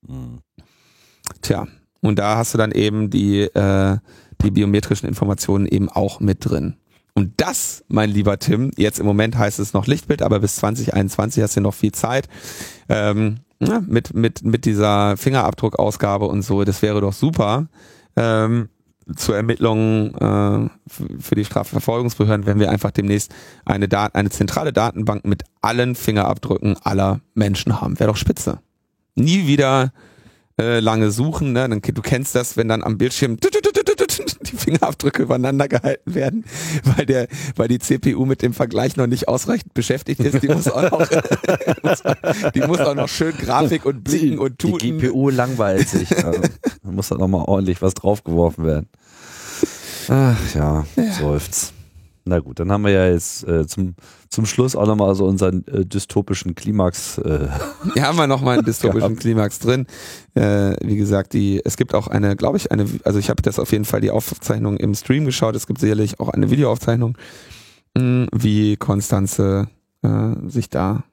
Mhm. Tja, und da hast du dann eben die äh, die biometrischen Informationen eben auch mit drin. Und das, mein lieber Tim, jetzt im Moment heißt es noch Lichtbild, aber bis 2021 hast du noch viel Zeit. Ähm, ja, mit, mit, mit dieser Fingerabdruckausgabe und so, das wäre doch super. Ähm, zur Ermittlung äh, für die Strafverfolgungsbehörden, wenn wir einfach demnächst eine, Dat eine zentrale Datenbank mit allen Fingerabdrücken aller Menschen haben. Wäre doch spitze. Nie wieder äh, lange suchen, ne? Du kennst das, wenn dann am Bildschirm Fingerabdrücke übereinander gehalten werden, weil der, weil die CPU mit dem Vergleich noch nicht ausreichend beschäftigt ist. Die muss auch noch, die muss auch noch schön Grafik und blicken und Die tuten. GPU langweilt sich. Also, da muss dann nochmal ordentlich was draufgeworfen werden. Ach ja, seufzt. Na gut, dann haben wir ja jetzt äh, zum, zum Schluss auch nochmal so unseren äh, dystopischen Klimax. Äh, Hier haben wir noch mal einen dystopischen Gehabt. Klimax drin. Äh, wie gesagt, die, es gibt auch eine, glaube ich, eine, also ich habe das auf jeden Fall die Aufzeichnung im Stream geschaut. Es gibt sicherlich auch eine Videoaufzeichnung, mh, wie Konstanze äh, sich da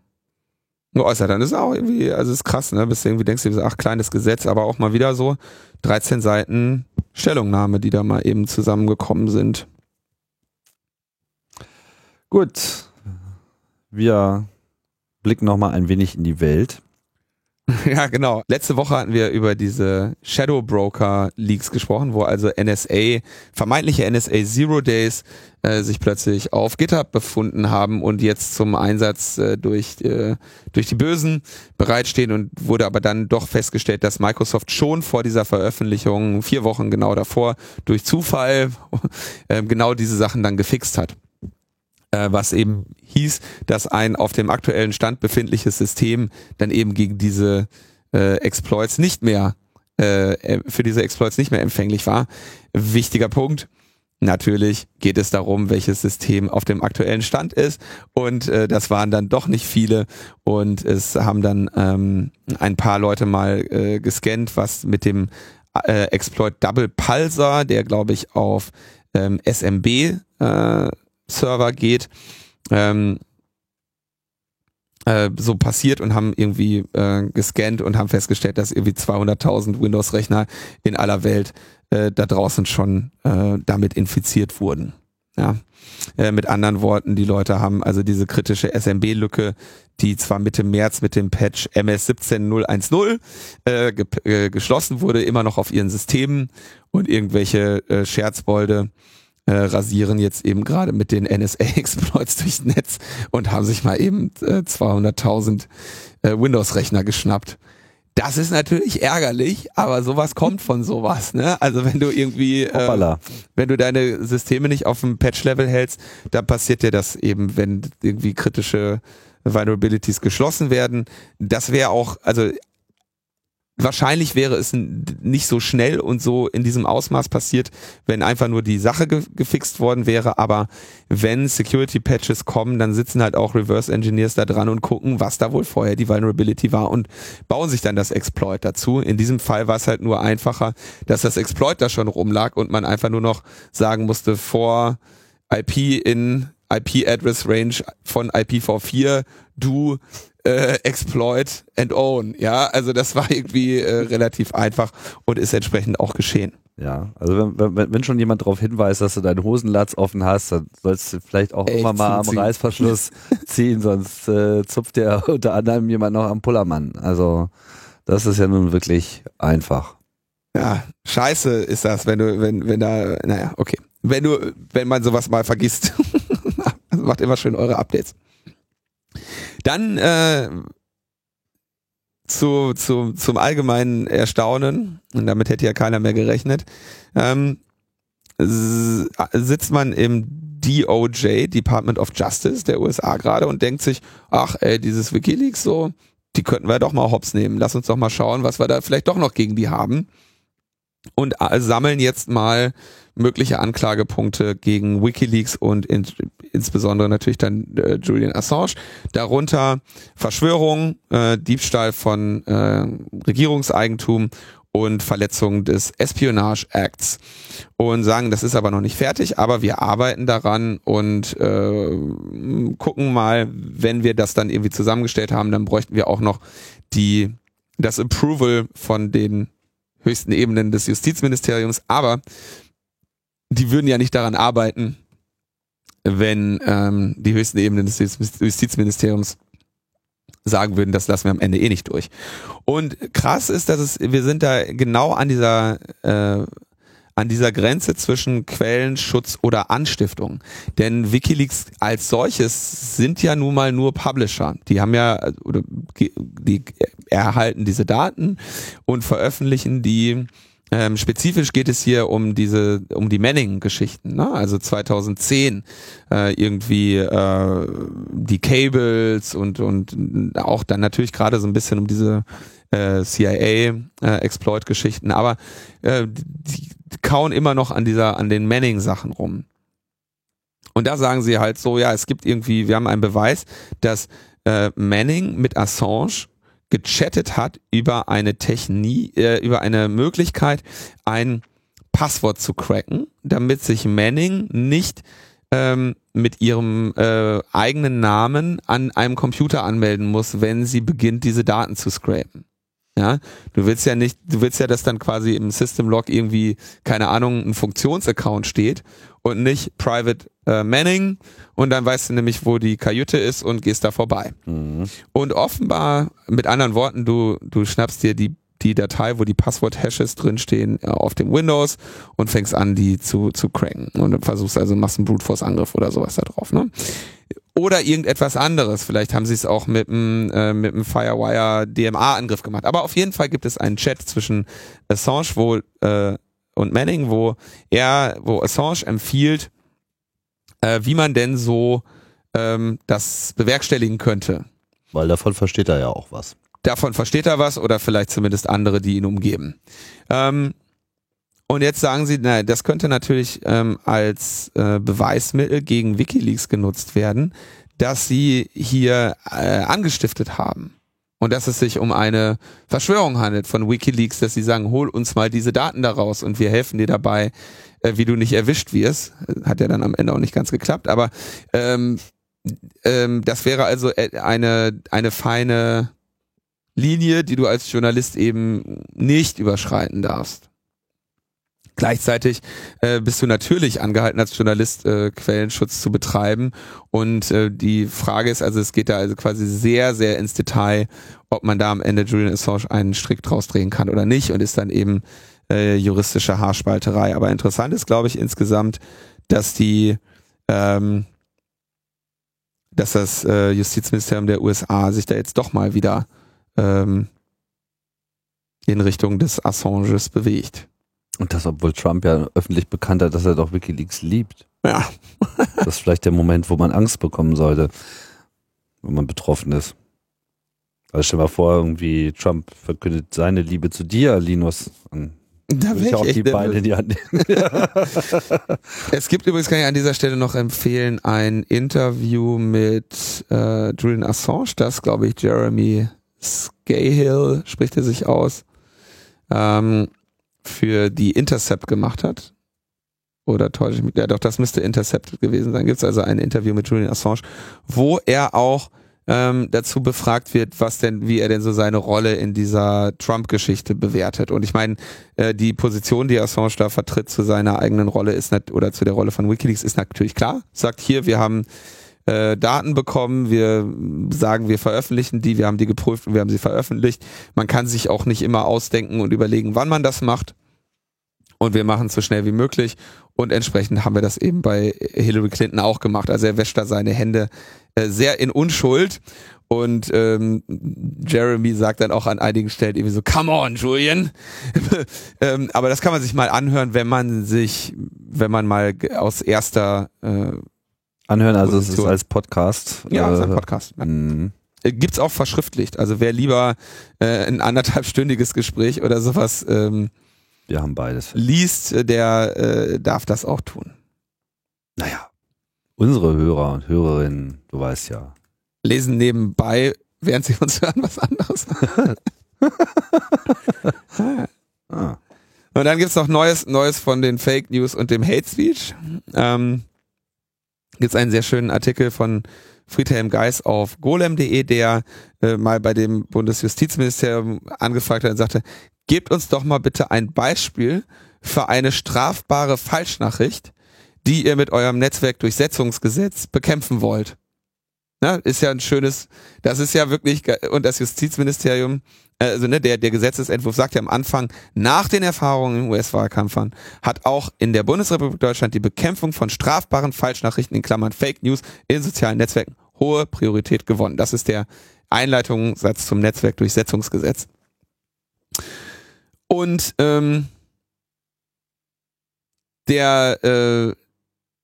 geäußert hat. Das ist auch irgendwie, also ist krass, ne? Bis irgendwie denkst, du ach, kleines Gesetz, aber auch mal wieder so 13 Seiten Stellungnahme, die da mal eben zusammengekommen sind. Gut, wir blicken nochmal ein wenig in die Welt. Ja, genau. Letzte Woche hatten wir über diese Shadow Broker Leaks gesprochen, wo also NSA, vermeintliche NSA Zero Days, äh, sich plötzlich auf GitHub befunden haben und jetzt zum Einsatz äh, durch, äh, durch die Bösen bereitstehen und wurde aber dann doch festgestellt, dass Microsoft schon vor dieser Veröffentlichung, vier Wochen genau davor, durch Zufall äh, genau diese Sachen dann gefixt hat was eben hieß, dass ein auf dem aktuellen Stand befindliches System dann eben gegen diese äh, Exploits nicht mehr äh, äh, für diese Exploits nicht mehr empfänglich war. Wichtiger Punkt. Natürlich geht es darum, welches System auf dem aktuellen Stand ist und äh, das waren dann doch nicht viele und es haben dann ähm, ein paar Leute mal äh, gescannt, was mit dem äh, Exploit Double Pulsar, der glaube ich auf ähm, SMB äh, Server geht, ähm, äh, so passiert und haben irgendwie äh, gescannt und haben festgestellt, dass irgendwie 200.000 Windows-Rechner in aller Welt äh, da draußen schon äh, damit infiziert wurden. Ja. Äh, mit anderen Worten, die Leute haben also diese kritische SMB-Lücke, die zwar Mitte März mit dem Patch MS 17010 äh, ge äh, geschlossen wurde, immer noch auf ihren Systemen und irgendwelche äh, Scherzbolde äh, rasieren jetzt eben gerade mit den NSA-Exploits durchs Netz und haben sich mal eben äh, 200.000 äh, Windows-Rechner geschnappt. Das ist natürlich ärgerlich, aber sowas kommt von sowas. Ne? Also wenn du irgendwie, äh, wenn du deine Systeme nicht auf dem Patch-Level hältst, dann passiert dir das eben, wenn irgendwie kritische Vulnerabilities geschlossen werden. Das wäre auch, also wahrscheinlich wäre es nicht so schnell und so in diesem Ausmaß passiert, wenn einfach nur die Sache ge gefixt worden wäre. Aber wenn Security Patches kommen, dann sitzen halt auch Reverse Engineers da dran und gucken, was da wohl vorher die Vulnerability war und bauen sich dann das Exploit dazu. In diesem Fall war es halt nur einfacher, dass das Exploit da schon rumlag und man einfach nur noch sagen musste, vor IP in IP Address Range von IPv4 du äh, exploit and own. Ja, also das war irgendwie äh, relativ einfach und ist entsprechend auch geschehen. Ja, also wenn, wenn, wenn schon jemand darauf hinweist, dass du deinen Hosenlatz offen hast, dann sollst du vielleicht auch Echt immer mal am zuziehen. Reißverschluss ziehen, sonst äh, zupft dir unter anderem jemand noch am Pullermann. Also das ist ja nun wirklich einfach. Ja, scheiße ist das, wenn du, wenn, wenn da, naja, okay. Wenn du, wenn man sowas mal vergisst. Also Macht immer schön eure Updates. Dann äh, zu, zu, zum allgemeinen Erstaunen, und damit hätte ja keiner mehr gerechnet, ähm, sitzt man im DOJ, Department of Justice der USA gerade und denkt sich, ach ey, dieses Wikileaks so, die könnten wir doch mal hops nehmen. Lass uns doch mal schauen, was wir da vielleicht doch noch gegen die haben. Und äh, sammeln jetzt mal mögliche Anklagepunkte gegen Wikileaks und in, insbesondere natürlich dann äh, Julian Assange. Darunter Verschwörung, äh, Diebstahl von äh, Regierungseigentum und Verletzung des Espionage Acts und sagen, das ist aber noch nicht fertig, aber wir arbeiten daran und äh, gucken mal, wenn wir das dann irgendwie zusammengestellt haben, dann bräuchten wir auch noch die das Approval von den höchsten Ebenen des Justizministeriums, aber die würden ja nicht daran arbeiten, wenn ähm, die höchsten Ebenen des Justizministeriums sagen würden, das lassen wir am Ende eh nicht durch. Und krass ist, dass es, wir sind da genau an dieser äh, an dieser Grenze zwischen Quellenschutz oder Anstiftung. Denn Wikileaks als solches sind ja nun mal nur Publisher. Die haben ja, die erhalten diese Daten und veröffentlichen die. Ähm, spezifisch geht es hier um diese, um die Manning-Geschichten. Ne? Also 2010 äh, irgendwie äh, die Cables und und auch dann natürlich gerade so ein bisschen um diese äh, CIA-Exploit-Geschichten. Aber äh, die kauen immer noch an dieser, an den Manning-Sachen rum. Und da sagen sie halt so, ja, es gibt irgendwie, wir haben einen Beweis, dass äh, Manning mit Assange gechattet hat über eine Technik, äh, über eine Möglichkeit, ein Passwort zu cracken, damit sich Manning nicht ähm, mit ihrem äh, eigenen Namen an einem Computer anmelden muss, wenn sie beginnt, diese Daten zu scrapen. Ja, du willst ja nicht, du willst ja, dass dann quasi im System Log irgendwie, keine Ahnung, ein Funktionsaccount steht und nicht Private äh, Manning und dann weißt du nämlich, wo die Kajüte ist und gehst da vorbei. Mhm. Und offenbar, mit anderen Worten, du, du schnappst dir die, die Datei, wo die Passwort-Hashes drinstehen, äh, auf dem Windows und fängst an, die zu, zu cracken. Und versuchst also, machst einen Brute Force-Angriff oder sowas da drauf, ne? Oder irgendetwas anderes. Vielleicht haben sie es auch mit einem äh, mit einem Firewire DMA-Angriff gemacht. Aber auf jeden Fall gibt es einen Chat zwischen Assange wo, äh, und Manning, wo er, wo Assange empfiehlt, äh, wie man denn so ähm, das bewerkstelligen könnte. Weil davon versteht er ja auch was. Davon versteht er was oder vielleicht zumindest andere, die ihn umgeben. Ähm, und jetzt sagen sie, na, das könnte natürlich ähm, als äh, Beweismittel gegen WikiLeaks genutzt werden, dass sie hier äh, angestiftet haben. Und dass es sich um eine Verschwörung handelt von WikiLeaks, dass sie sagen, hol uns mal diese Daten daraus und wir helfen dir dabei, äh, wie du nicht erwischt wirst. Hat ja dann am Ende auch nicht ganz geklappt, aber ähm, ähm, das wäre also äh, eine, eine feine Linie, die du als Journalist eben nicht überschreiten darfst. Gleichzeitig äh, bist du natürlich angehalten, als Journalist äh, Quellenschutz zu betreiben. Und äh, die Frage ist, also es geht da also quasi sehr, sehr ins Detail, ob man da am Ende Julian Assange einen Strick draus drehen kann oder nicht und ist dann eben äh, juristische Haarspalterei. Aber interessant ist, glaube ich, insgesamt, dass die ähm, dass das äh, Justizministerium der USA sich da jetzt doch mal wieder ähm, in Richtung des Assanges bewegt. Und das, obwohl Trump ja öffentlich bekannt hat, dass er doch Wikileaks liebt. Ja. Das ist vielleicht der Moment, wo man Angst bekommen sollte, wenn man betroffen ist. Also stell mal vor, irgendwie Trump verkündet seine Liebe zu dir, Linus. Da wär ich auch die Beine in die Hand. Es gibt übrigens, kann ich an dieser Stelle noch empfehlen, ein Interview mit äh, Julian Assange, das glaube ich Jeremy Scahill, spricht er sich aus, ähm, für die Intercept gemacht hat. Oder täusche ich mich? Ja, doch, das müsste Intercept gewesen sein. Gibt es also ein Interview mit Julian Assange, wo er auch ähm, dazu befragt wird, was denn, wie er denn so seine Rolle in dieser Trump-Geschichte bewertet. Und ich meine, äh, die Position, die Assange da vertritt zu seiner eigenen Rolle ist nicht, oder zu der Rolle von WikiLeaks ist natürlich klar. Sagt hier, wir haben äh, Daten bekommen, wir sagen, wir veröffentlichen die, wir haben die geprüft und wir haben sie veröffentlicht. Man kann sich auch nicht immer ausdenken und überlegen, wann man das macht. Und wir machen es so schnell wie möglich. Und entsprechend haben wir das eben bei Hillary Clinton auch gemacht. Also er wäscht da seine Hände äh, sehr in Unschuld. Und ähm, Jeremy sagt dann auch an einigen Stellen irgendwie so, come on, Julian. ähm, aber das kann man sich mal anhören, wenn man sich, wenn man mal aus erster äh, Anhören, also es ist als Podcast. Ja, äh, ist ein Podcast. Ja. Mhm. Äh, gibt's auch verschriftlicht. Also wer lieber äh, ein anderthalbstündiges Gespräch oder sowas ähm, wir haben beides. Liest, äh, der äh, darf das auch tun. Naja, unsere Hörer und Hörerinnen, du weißt ja. Lesen nebenbei, während sie uns hören, was anderes. ah. Und dann gibt's noch Neues, Neues von den Fake News und dem Hate Speech. Ähm, gibt's einen sehr schönen Artikel von Friedhelm Geis auf golem.de, der äh, mal bei dem Bundesjustizministerium angefragt hat und sagte, gebt uns doch mal bitte ein Beispiel für eine strafbare Falschnachricht, die ihr mit eurem Netzwerkdurchsetzungsgesetz bekämpfen wollt. Na, ist ja ein schönes, das ist ja wirklich, und das Justizministerium, also ne, der, der Gesetzesentwurf sagt ja am Anfang, nach den Erfahrungen im US-Wahlkampfern hat auch in der Bundesrepublik Deutschland die Bekämpfung von strafbaren Falschnachrichten in Klammern Fake News in sozialen Netzwerken hohe Priorität gewonnen. Das ist der Einleitungssatz zum Netzwerkdurchsetzungsgesetz. Und ähm, der, äh,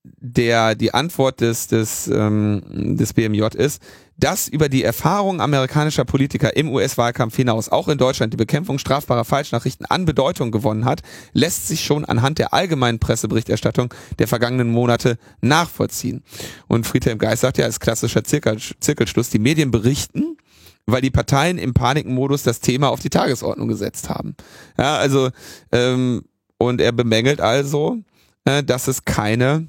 der die Antwort des, des, ähm, des BMJ ist, dass über die Erfahrung amerikanischer Politiker im US-Wahlkampf hinaus auch in Deutschland die Bekämpfung strafbarer Falschnachrichten an Bedeutung gewonnen hat, lässt sich schon anhand der allgemeinen Presseberichterstattung der vergangenen Monate nachvollziehen. Und Friedhelm Geist sagt ja als klassischer Zirkel, Zirkelschluss, die Medien berichten, weil die Parteien im Panikmodus das Thema auf die Tagesordnung gesetzt haben. Ja, also ähm, und er bemängelt also, äh, dass es keine,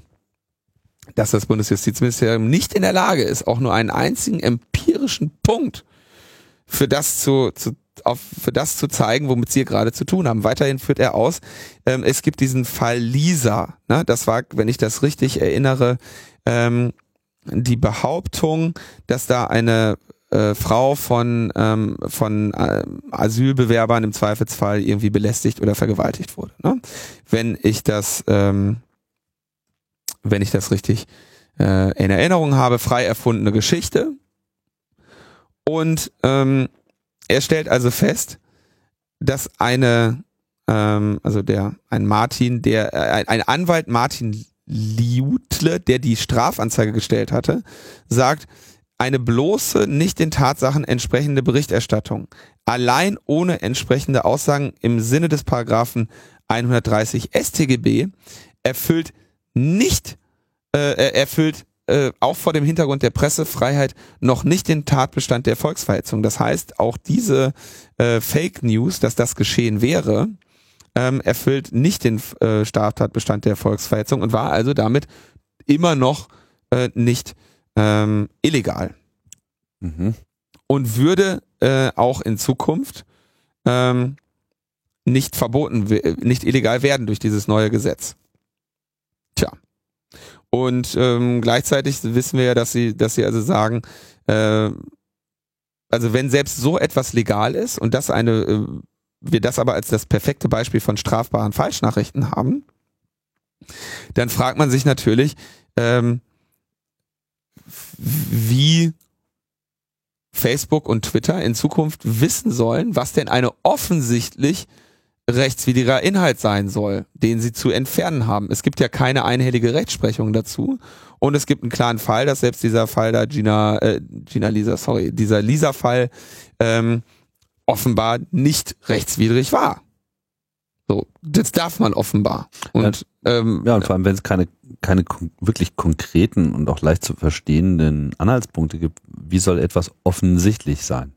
dass das Bundesjustizministerium nicht in der Lage ist, auch nur einen einzigen empirischen Punkt für das zu, zu auf, für das zu zeigen, womit sie gerade zu tun haben. Weiterhin führt er aus, ähm, es gibt diesen Fall Lisa. Ne? Das war, wenn ich das richtig erinnere, ähm, die Behauptung, dass da eine äh, Frau von, ähm, von äh, Asylbewerbern im Zweifelsfall irgendwie belästigt oder vergewaltigt wurde. Ne? Wenn ich das, ähm, wenn ich das richtig äh, in Erinnerung habe, frei erfundene Geschichte. Und ähm, er stellt also fest, dass eine, ähm, also der, ein Martin, der, äh, ein Anwalt Martin Liutle, der die Strafanzeige gestellt hatte, sagt, eine bloße, nicht den Tatsachen entsprechende Berichterstattung, allein ohne entsprechende Aussagen im Sinne des Paragraphen 130 StGB, erfüllt nicht, äh, erfüllt äh, auch vor dem Hintergrund der Pressefreiheit noch nicht den Tatbestand der Volksverhetzung. Das heißt, auch diese äh, Fake News, dass das geschehen wäre, ähm, erfüllt nicht den äh, Straftatbestand der Volksverhetzung und war also damit immer noch äh, nicht ähm, illegal. Mhm. Und würde äh, auch in Zukunft ähm, nicht verboten, nicht illegal werden durch dieses neue Gesetz. Tja. Und ähm, gleichzeitig wissen wir ja, dass sie, dass sie also sagen, äh, also wenn selbst so etwas legal ist und das eine, äh, wir das aber als das perfekte Beispiel von strafbaren Falschnachrichten haben, dann fragt man sich natürlich, ähm, wie Facebook und Twitter in Zukunft wissen sollen, was denn eine offensichtlich rechtswidriger Inhalt sein soll, den sie zu entfernen haben. Es gibt ja keine einhellige Rechtsprechung dazu und es gibt einen klaren Fall, dass selbst dieser Fall da Gina, äh, Gina Lisa, sorry, dieser Lisa-Fall ähm, offenbar nicht rechtswidrig war. So, das darf man offenbar. Und, ja, ähm, ja, und vor allem, wenn es keine, keine wirklich konkreten und auch leicht zu verstehenden Anhaltspunkte gibt, wie soll etwas offensichtlich sein?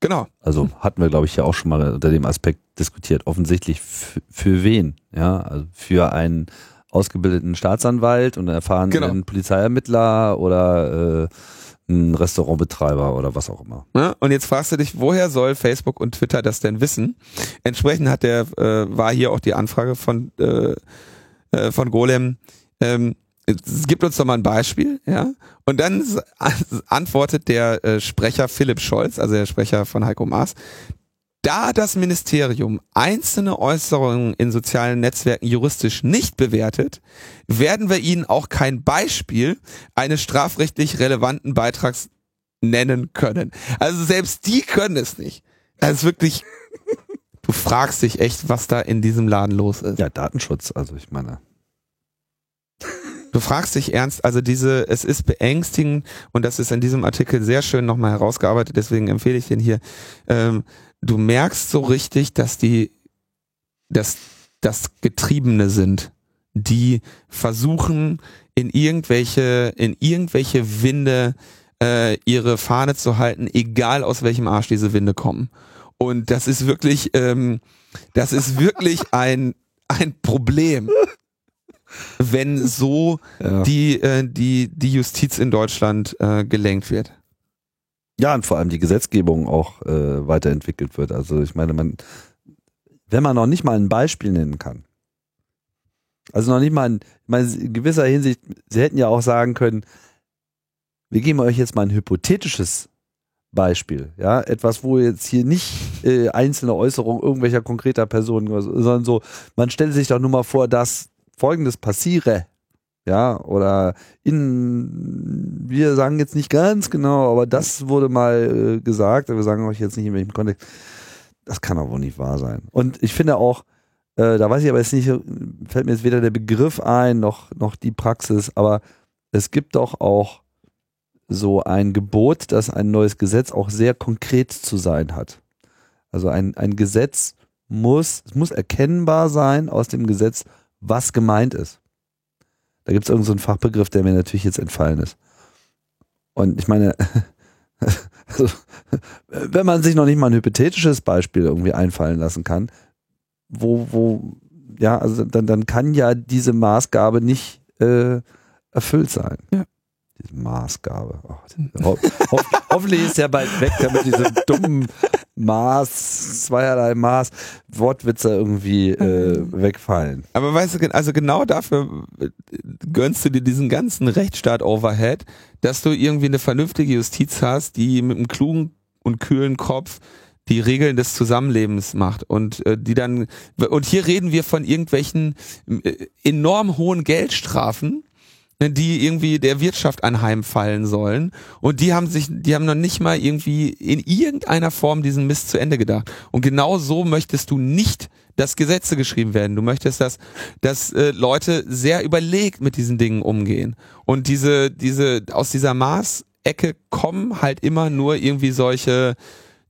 Genau. Also hatten wir, glaube ich, ja auch schon mal unter dem Aspekt diskutiert. Offensichtlich für wen? Ja, also für einen ausgebildeten Staatsanwalt und einen erfahrenen genau. Polizeiermittler oder äh, ein Restaurantbetreiber oder was auch immer. Ne? Und jetzt fragst du dich, woher soll Facebook und Twitter das denn wissen? Entsprechend hat der, äh, war hier auch die Anfrage von, äh, äh, von Golem, ähm, es gibt uns doch mal ein Beispiel, ja. Und dann antwortet der äh, Sprecher Philipp Scholz, also der Sprecher von Heiko Maas, da das Ministerium einzelne Äußerungen in sozialen Netzwerken juristisch nicht bewertet, werden wir Ihnen auch kein Beispiel eines strafrechtlich relevanten Beitrags nennen können. Also selbst die können es nicht. Das ist wirklich, du fragst dich echt, was da in diesem Laden los ist. Ja, Datenschutz, also ich meine. Du fragst dich ernst, also diese, es ist beängstigend und das ist in diesem Artikel sehr schön nochmal herausgearbeitet, deswegen empfehle ich den hier. Ähm, du merkst so richtig, dass die, dass das Getriebene sind, die versuchen, in irgendwelche, in irgendwelche Winde äh, ihre Fahne zu halten, egal aus welchem Arsch diese Winde kommen. Und das ist wirklich, ähm, das ist wirklich ein, ein Problem, wenn so ja. die, äh, die, die Justiz in Deutschland äh, gelenkt wird. Ja, und vor allem die Gesetzgebung auch äh, weiterentwickelt wird. Also ich meine, man, wenn man noch nicht mal ein Beispiel nennen kann, also noch nicht mal in, meine, in gewisser Hinsicht, sie hätten ja auch sagen können, wir geben euch jetzt mal ein hypothetisches Beispiel, ja, etwas, wo jetzt hier nicht äh, einzelne Äußerungen irgendwelcher konkreter Personen, sondern so, man stellt sich doch nur mal vor, dass Folgendes passiere, ja, oder in, wir sagen jetzt nicht ganz genau, aber das wurde mal äh, gesagt, wir sagen euch jetzt nicht in welchem Kontext. Das kann aber wohl nicht wahr sein. Und ich finde auch, äh, da weiß ich aber jetzt nicht, fällt mir jetzt weder der Begriff ein, noch, noch die Praxis, aber es gibt doch auch so ein Gebot, dass ein neues Gesetz auch sehr konkret zu sein hat. Also ein, ein Gesetz muss, es muss erkennbar sein aus dem Gesetz, was gemeint ist. Da gibt es irgendeinen so Fachbegriff, der mir natürlich jetzt entfallen ist. Und ich meine, also, wenn man sich noch nicht mal ein hypothetisches Beispiel irgendwie einfallen lassen kann, wo, wo, ja, also dann, dann kann ja diese Maßgabe nicht äh, erfüllt sein. Ja. Diese Maßgabe. Oh, ho ho hoffentlich ist er bald weg, damit diese dummen Maß, zweierlei Maß, Wortwitze irgendwie äh, wegfallen. Aber weißt du, also genau dafür äh, gönnst du dir diesen ganzen Rechtsstaat-Overhead, dass du irgendwie eine vernünftige Justiz hast, die mit einem klugen und kühlen Kopf die Regeln des Zusammenlebens macht und äh, die dann und hier reden wir von irgendwelchen äh, enorm hohen Geldstrafen, die irgendwie der Wirtschaft anheimfallen sollen. Und die haben sich, die haben noch nicht mal irgendwie in irgendeiner Form diesen Mist zu Ende gedacht. Und genau so möchtest du nicht, dass Gesetze geschrieben werden. Du möchtest, dass, dass äh, Leute sehr überlegt mit diesen Dingen umgehen. Und diese, diese, aus dieser Maßecke kommen halt immer nur irgendwie solche,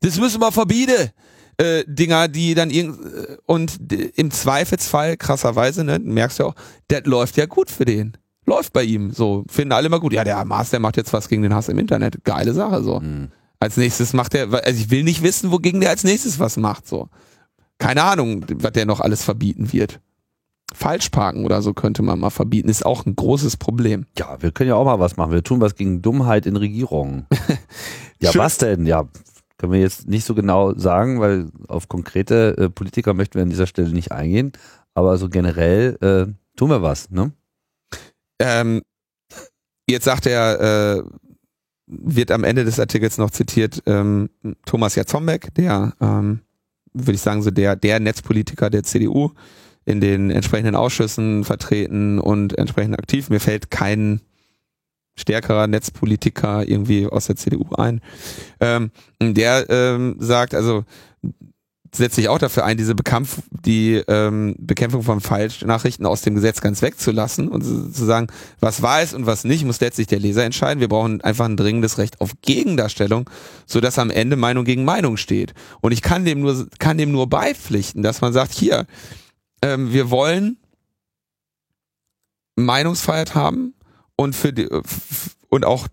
das müssen wir verbieten. Äh, Dinger, die dann irgend und im Zweifelsfall krasserweise, ne, merkst du auch, das läuft ja gut für den läuft bei ihm. So, finden alle mal gut. Ja, der Mars, der macht jetzt was gegen den Hass im Internet. Geile Sache, so. Mhm. Als nächstes macht er, also ich will nicht wissen, wogegen der als nächstes was macht, so. Keine Ahnung, was der noch alles verbieten wird. Falschparken oder so könnte man mal verbieten, ist auch ein großes Problem. Ja, wir können ja auch mal was machen. Wir tun was gegen Dummheit in Regierungen. ja, Schön. was denn? Ja, können wir jetzt nicht so genau sagen, weil auf konkrete äh, Politiker möchten wir an dieser Stelle nicht eingehen. Aber so generell äh, tun wir was, ne? Ähm, jetzt sagt er, äh, wird am Ende des Artikels noch zitiert, ähm, Thomas Jatzombeck, der, ähm, würde ich sagen, so der, der Netzpolitiker der CDU in den entsprechenden Ausschüssen vertreten und entsprechend aktiv. Mir fällt kein stärkerer Netzpolitiker irgendwie aus der CDU ein. Ähm, der ähm, sagt, also setzt sich auch dafür ein, diese Bekampf die ähm, Bekämpfung von Falschnachrichten aus dem Gesetz ganz wegzulassen und zu sagen, was wahr ist und was nicht, muss letztlich der Leser entscheiden. Wir brauchen einfach ein dringendes Recht auf Gegendarstellung, so dass am Ende Meinung gegen Meinung steht. Und ich kann dem nur kann dem nur beipflichten, dass man sagt, hier, ähm, wir wollen Meinungsfreiheit haben und für die, und auch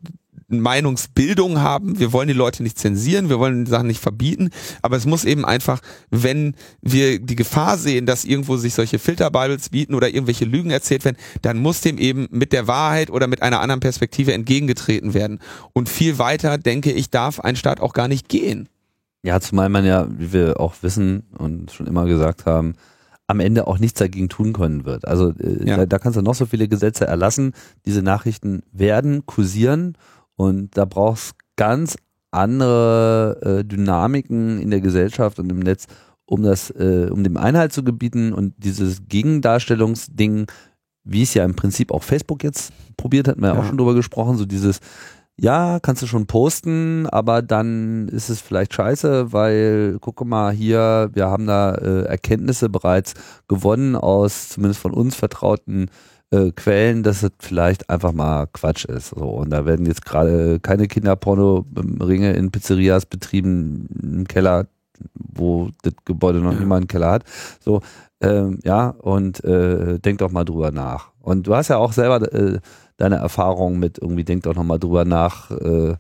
Meinungsbildung haben. Wir wollen die Leute nicht zensieren, wir wollen die Sachen nicht verbieten, aber es muss eben einfach, wenn wir die Gefahr sehen, dass irgendwo sich solche Filterbibles bieten oder irgendwelche Lügen erzählt werden, dann muss dem eben mit der Wahrheit oder mit einer anderen Perspektive entgegengetreten werden. Und viel weiter, denke ich, darf ein Staat auch gar nicht gehen. Ja, zumal man ja, wie wir auch wissen und schon immer gesagt haben, am Ende auch nichts dagegen tun können wird. Also äh, ja. da, da, kannst du noch so viele Gesetze erlassen. Diese Nachrichten werden kursieren und da brauchst ganz andere äh, Dynamiken in der Gesellschaft und im Netz, um das, äh, um dem Einhalt zu gebieten. Und dieses Gegendarstellungsding, wie es ja im Prinzip auch Facebook jetzt probiert, hat man ja, ja. auch schon drüber gesprochen, so dieses ja, kannst du schon posten, aber dann ist es vielleicht scheiße, weil, guck mal hier, wir haben da äh, Erkenntnisse bereits gewonnen aus zumindest von uns vertrauten äh, Quellen, dass es vielleicht einfach mal Quatsch ist. So, und da werden jetzt gerade keine Kinderporno-Ringe in Pizzerias betrieben im Keller, wo das Gebäude noch ja. immer einen Keller hat. So, ähm, ja, und äh, denk doch mal drüber nach. Und du hast ja auch selber äh, deine Erfahrung mit irgendwie, denk doch nochmal drüber nach, äh,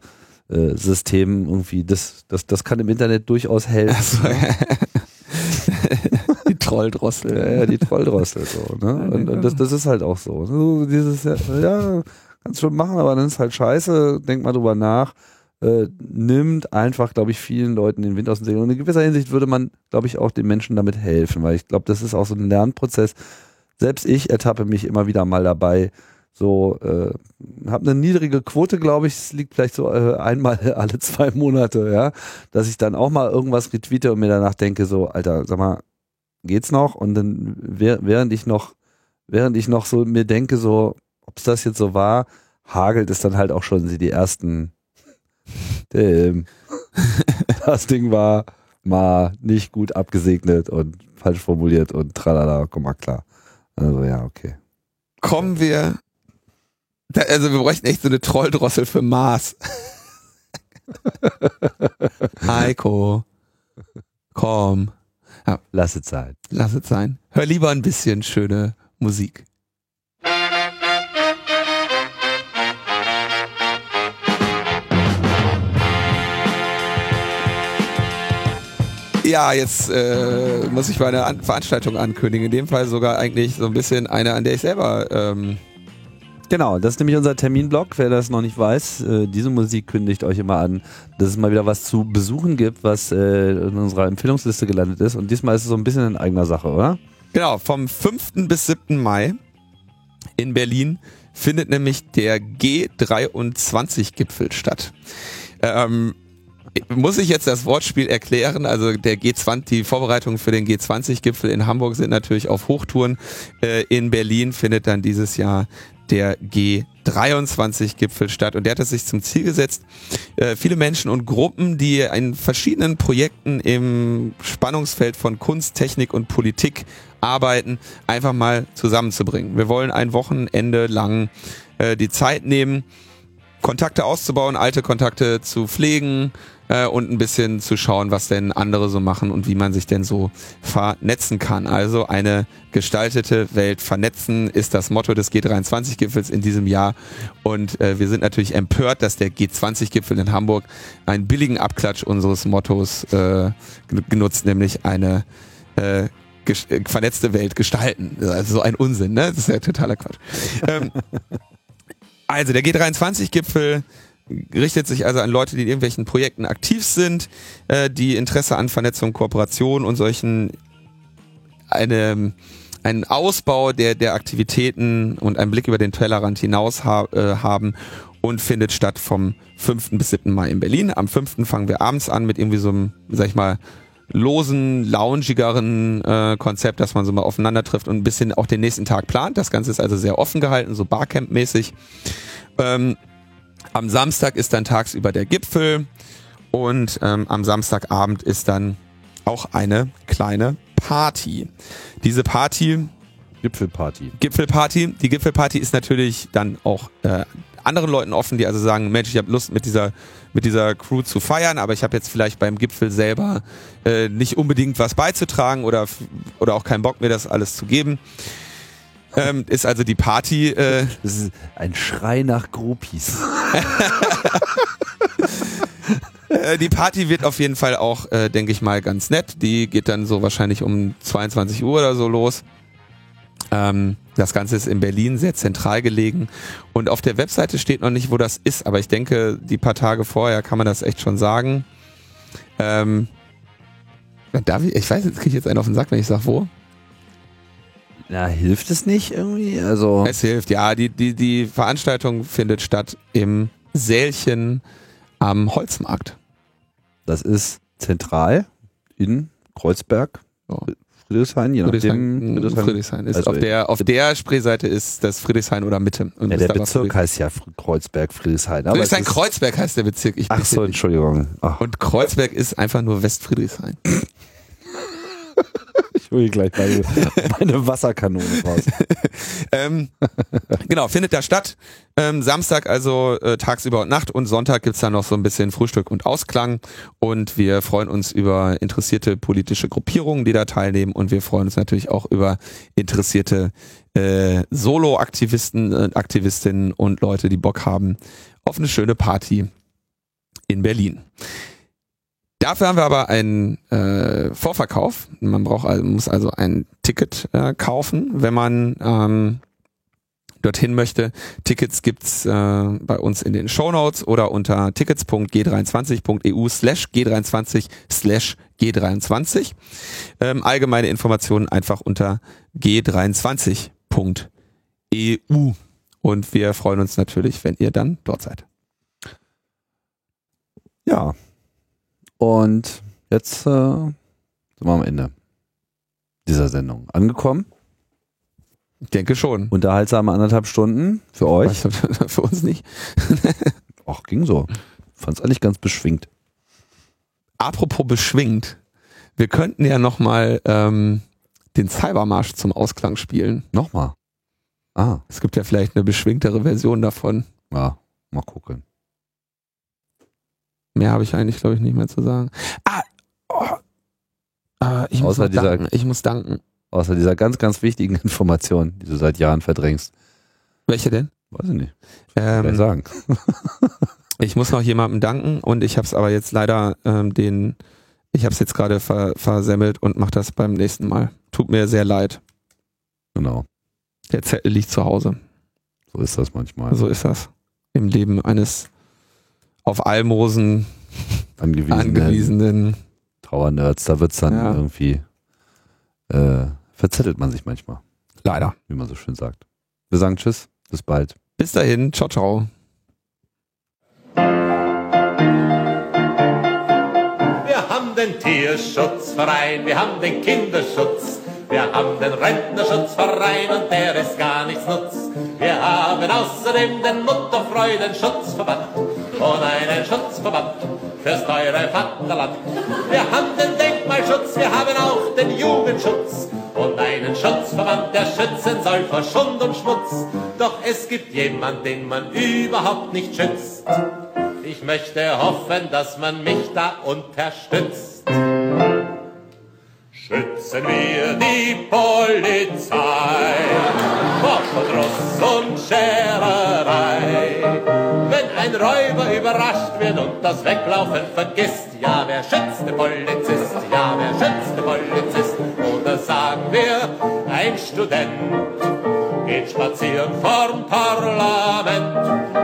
äh, Systemen irgendwie, das, das, das kann im Internet durchaus helfen. So, ne? Trolldrossel. Ja, ja, die Trolldrossel. So, ne? Und, und das, das ist halt auch so. so dieses, ja, kannst schon machen, aber dann ist halt scheiße, denk mal drüber nach. Äh, nimmt einfach, glaube ich, vielen Leuten den Wind aus den Segeln. Und in gewisser Hinsicht würde man, glaube ich, auch den Menschen damit helfen, weil ich glaube, das ist auch so ein Lernprozess. Selbst ich ertappe mich immer wieder mal dabei, so, äh, habe eine niedrige Quote, glaube ich, es liegt vielleicht so äh, einmal alle zwei Monate, ja, dass ich dann auch mal irgendwas retweete und mir danach denke, so, Alter, sag mal, geht's noch? Und dann, während ich noch, während ich noch so mir denke, so, ob es das jetzt so war, hagelt es dann halt auch schon sie die ersten. Damn. das Ding war mal nicht gut abgesegnet und falsch formuliert und tralala, komm mal klar. Also ja, okay. Kommen wir also wir bräuchten echt so eine Trolldrossel für Mars. Heiko, komm. Ja. Lass es sein. Lass es sein. Hör lieber ein bisschen schöne Musik. Ja, jetzt äh, muss ich meine An Veranstaltung ankündigen. In dem Fall sogar eigentlich so ein bisschen eine, an der ich selber ähm, Genau, das ist nämlich unser Terminblock. Wer das noch nicht weiß, äh, diese Musik kündigt euch immer an, dass es mal wieder was zu besuchen gibt, was äh, in unserer Empfehlungsliste gelandet ist. Und diesmal ist es so ein bisschen in eigener Sache, oder? Genau, vom 5. bis 7. Mai in Berlin findet nämlich der G23-Gipfel statt. Ähm, muss ich jetzt das Wortspiel erklären? Also der G20, die Vorbereitungen für den G20-Gipfel in Hamburg sind natürlich auf Hochtouren. Äh, in Berlin findet dann dieses Jahr der G23-Gipfel statt. Und der hat es sich zum Ziel gesetzt, äh, viele Menschen und Gruppen, die in verschiedenen Projekten im Spannungsfeld von Kunst, Technik und Politik arbeiten, einfach mal zusammenzubringen. Wir wollen ein Wochenende lang äh, die Zeit nehmen, Kontakte auszubauen, alte Kontakte zu pflegen, äh, und ein bisschen zu schauen, was denn andere so machen und wie man sich denn so vernetzen kann. Also eine gestaltete Welt vernetzen ist das Motto des G23-Gipfels in diesem Jahr. Und äh, wir sind natürlich empört, dass der G20-Gipfel in Hamburg einen billigen Abklatsch unseres Mottos äh, genutzt, nämlich eine äh, vernetzte Welt gestalten. Also so ein Unsinn, ne? Das ist ja totaler Quatsch. ähm, also der G23-Gipfel richtet sich also an Leute, die in irgendwelchen Projekten aktiv sind, äh, die Interesse an Vernetzung, Kooperation und solchen eine, einen Ausbau der, der Aktivitäten und einen Blick über den Tellerrand hinaus ha äh, haben und findet statt vom 5. bis 7. Mai in Berlin. Am 5. fangen wir abends an mit irgendwie so einem, sag ich mal, losen, loungigeren äh, Konzept, dass man so mal aufeinander trifft und ein bisschen auch den nächsten Tag plant. Das Ganze ist also sehr offen gehalten, so Barcamp-mäßig. Ähm, am Samstag ist dann tagsüber der Gipfel und ähm, am Samstagabend ist dann auch eine kleine Party. Diese Party Gipfelparty. Gipfelparty. Die Gipfelparty ist natürlich dann auch äh, anderen Leuten offen, die also sagen, Mensch, ich habe Lust mit dieser mit dieser Crew zu feiern, aber ich habe jetzt vielleicht beim Gipfel selber äh, nicht unbedingt was beizutragen oder oder auch keinen Bock mir das alles zu geben ähm, ist also die Party. Äh, das ist ein Schrei nach Groupies. Äh, die Party wird auf jeden Fall auch, äh, denke ich mal, ganz nett. Die geht dann so wahrscheinlich um 22 Uhr oder so los. Ähm, das Ganze ist in Berlin sehr zentral gelegen und auf der Webseite steht noch nicht, wo das ist, aber ich denke, die paar Tage vorher kann man das echt schon sagen. Ähm, darf ich, ich weiß, jetzt kriege ich jetzt einen auf den Sack, wenn ich sage, wo. Na, hilft es nicht irgendwie? Also Es hilft, ja. Die, die, die Veranstaltung findet statt im Sälchen am Holzmarkt. das ist zentral in Kreuzberg, Ja. Friedrichshain, je nachdem. Friedrichshain, Friedrichshain. Friedrichshain ist Also auf der auf der Spreeseite ist das Friedrichshain oder Mitte. Und Ja, der Bezirk heißt ja Kreuzberg, Friedrichshain. Aber Friedrichshain Kreuzberg heißt der Bezirk. Ich Ach so. Entschuldigung. Ach, Und Kreuzberg ist einfach nur Westfriedrichshain. Ich hole gleich meine, meine Wasserkanone raus. ähm, genau, findet da statt. Ähm, Samstag also äh, tagsüber und Nacht und Sonntag gibt's dann noch so ein bisschen Frühstück und Ausklang und wir freuen uns über interessierte politische Gruppierungen, die da teilnehmen und wir freuen uns natürlich auch über interessierte äh, Solo-Aktivisten, äh, Aktivistinnen und Leute, die Bock haben auf eine schöne Party in Berlin. Dafür haben wir aber einen äh, Vorverkauf. Man braucht also, muss also ein Ticket äh, kaufen, wenn man ähm, dorthin möchte. Tickets gibt's äh, bei uns in den Shownotes oder unter tickets.g23.eu slash g23 slash g23. Ähm, allgemeine Informationen einfach unter g23.eu. Und wir freuen uns natürlich, wenn ihr dann dort seid. Ja. Und jetzt äh, sind wir am Ende dieser Sendung angekommen. Ich denke schon. Unterhaltsame anderthalb Stunden für euch. Was, für uns nicht. Ach, ging so. Fand's eigentlich ganz beschwingt. Apropos beschwingt, wir könnten ja nochmal ähm, den Cybermarsch zum Ausklang spielen. Nochmal. Ah, Es gibt ja vielleicht eine beschwingtere Version davon. ja, mal gucken. Mehr habe ich eigentlich, glaube ich, nicht mehr zu sagen. Ah, oh, äh, ich, muss Außer noch dieser- danken. ich muss danken. Außer dieser ganz, ganz wichtigen Information, die du seit Jahren verdrängst. Welche denn? Weiß ich nicht. Kann ich Ähm, sagen. ich muss noch jemandem danken und ich habe es aber jetzt leider ähm, den, ich habe es jetzt gerade ver, versemmelt und mache das beim nächsten Mal. Tut mir sehr leid. Genau. Der Zettel liegt zu Hause. So ist das manchmal. So ist das im Leben eines auf Almosen angewiesene angewiesenen. Trauernerds, da wird's dann Ja. irgendwie, äh, verzettelt man sich manchmal, Leider. wie man so schön sagt. Wir sagen Tschüss, bis bald. Bis dahin, ciao, ciao. Wir haben den Tierschutzverein, wir haben den Kinderschutz, wir haben den Rentnerschutzverein und der ist gar nichts nutz. Wir haben außerdem den Mutterfreudenschutzverband und einen Schutzverband fürs teure Vaterland. Wir haben den Denkmalschutz, wir haben auch den Jugendschutz und einen Schutzverband, der schützen soll vor Schund und Schmutz. Doch es gibt jemand, den man überhaupt nicht schützt. Ich möchte hoffen, dass man mich da unterstützt. Schützen wir die Polizei vor Verdruss und Schererei. Ein Räuber überrascht wird und das Weglaufen vergisst, ja, wer schützt den Polizist? Ja, wer schützt den Polizist? Oder sagen wir, ein Student geht spazieren vorm Parlament.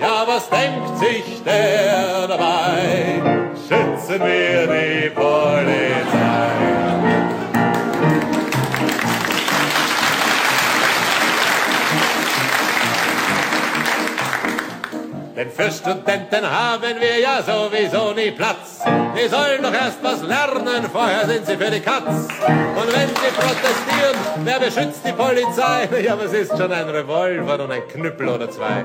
Ja, was denkt sich der dabei? Schützen wir die Polizei. Denn für Studenten haben wir ja sowieso nie Platz. Die sollen doch erst was lernen, vorher sind sie für die Katz. Und wenn sie protestieren, wer beschützt die Polizei? Ja, was ist schon ein Revolver und ein Knüppel oder zwei?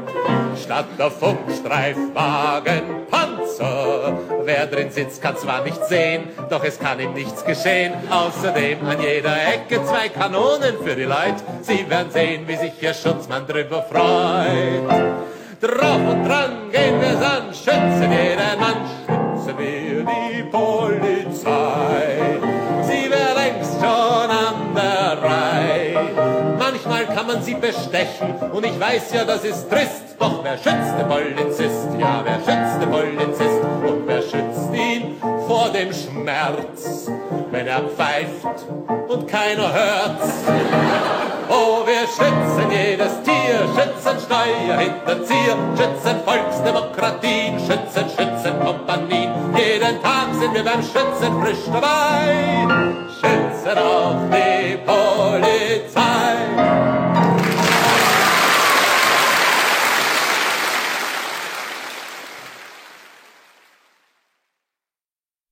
Statt der Funkstreifwagen Panzer. Wer drin sitzt, kann zwar nicht sehen, doch es kann ihm nichts geschehen. Außerdem an jeder Ecke zwei Kanonen für die Leute. Sie werden sehen, wie sich ihr Schutzmann drüber freut. Drauf und dran gehen wir's an, schützen jeden Mann, schützen wir die Polizei. Man sie bestechen. Und ich weiß ja, das ist trist, doch wer schützt den Polizist? Ja, wer schützt den Polizist? Und wer schützt ihn vor dem Schmerz, wenn er pfeift und keiner hört's? Oh, wir schützen jedes Tier, schützen Steuerhinterzieher, schützen Volksdemokratien, schützen Schützenkompanien. Jeden Tag sind wir beim Schützen frisch dabei, schützen auch den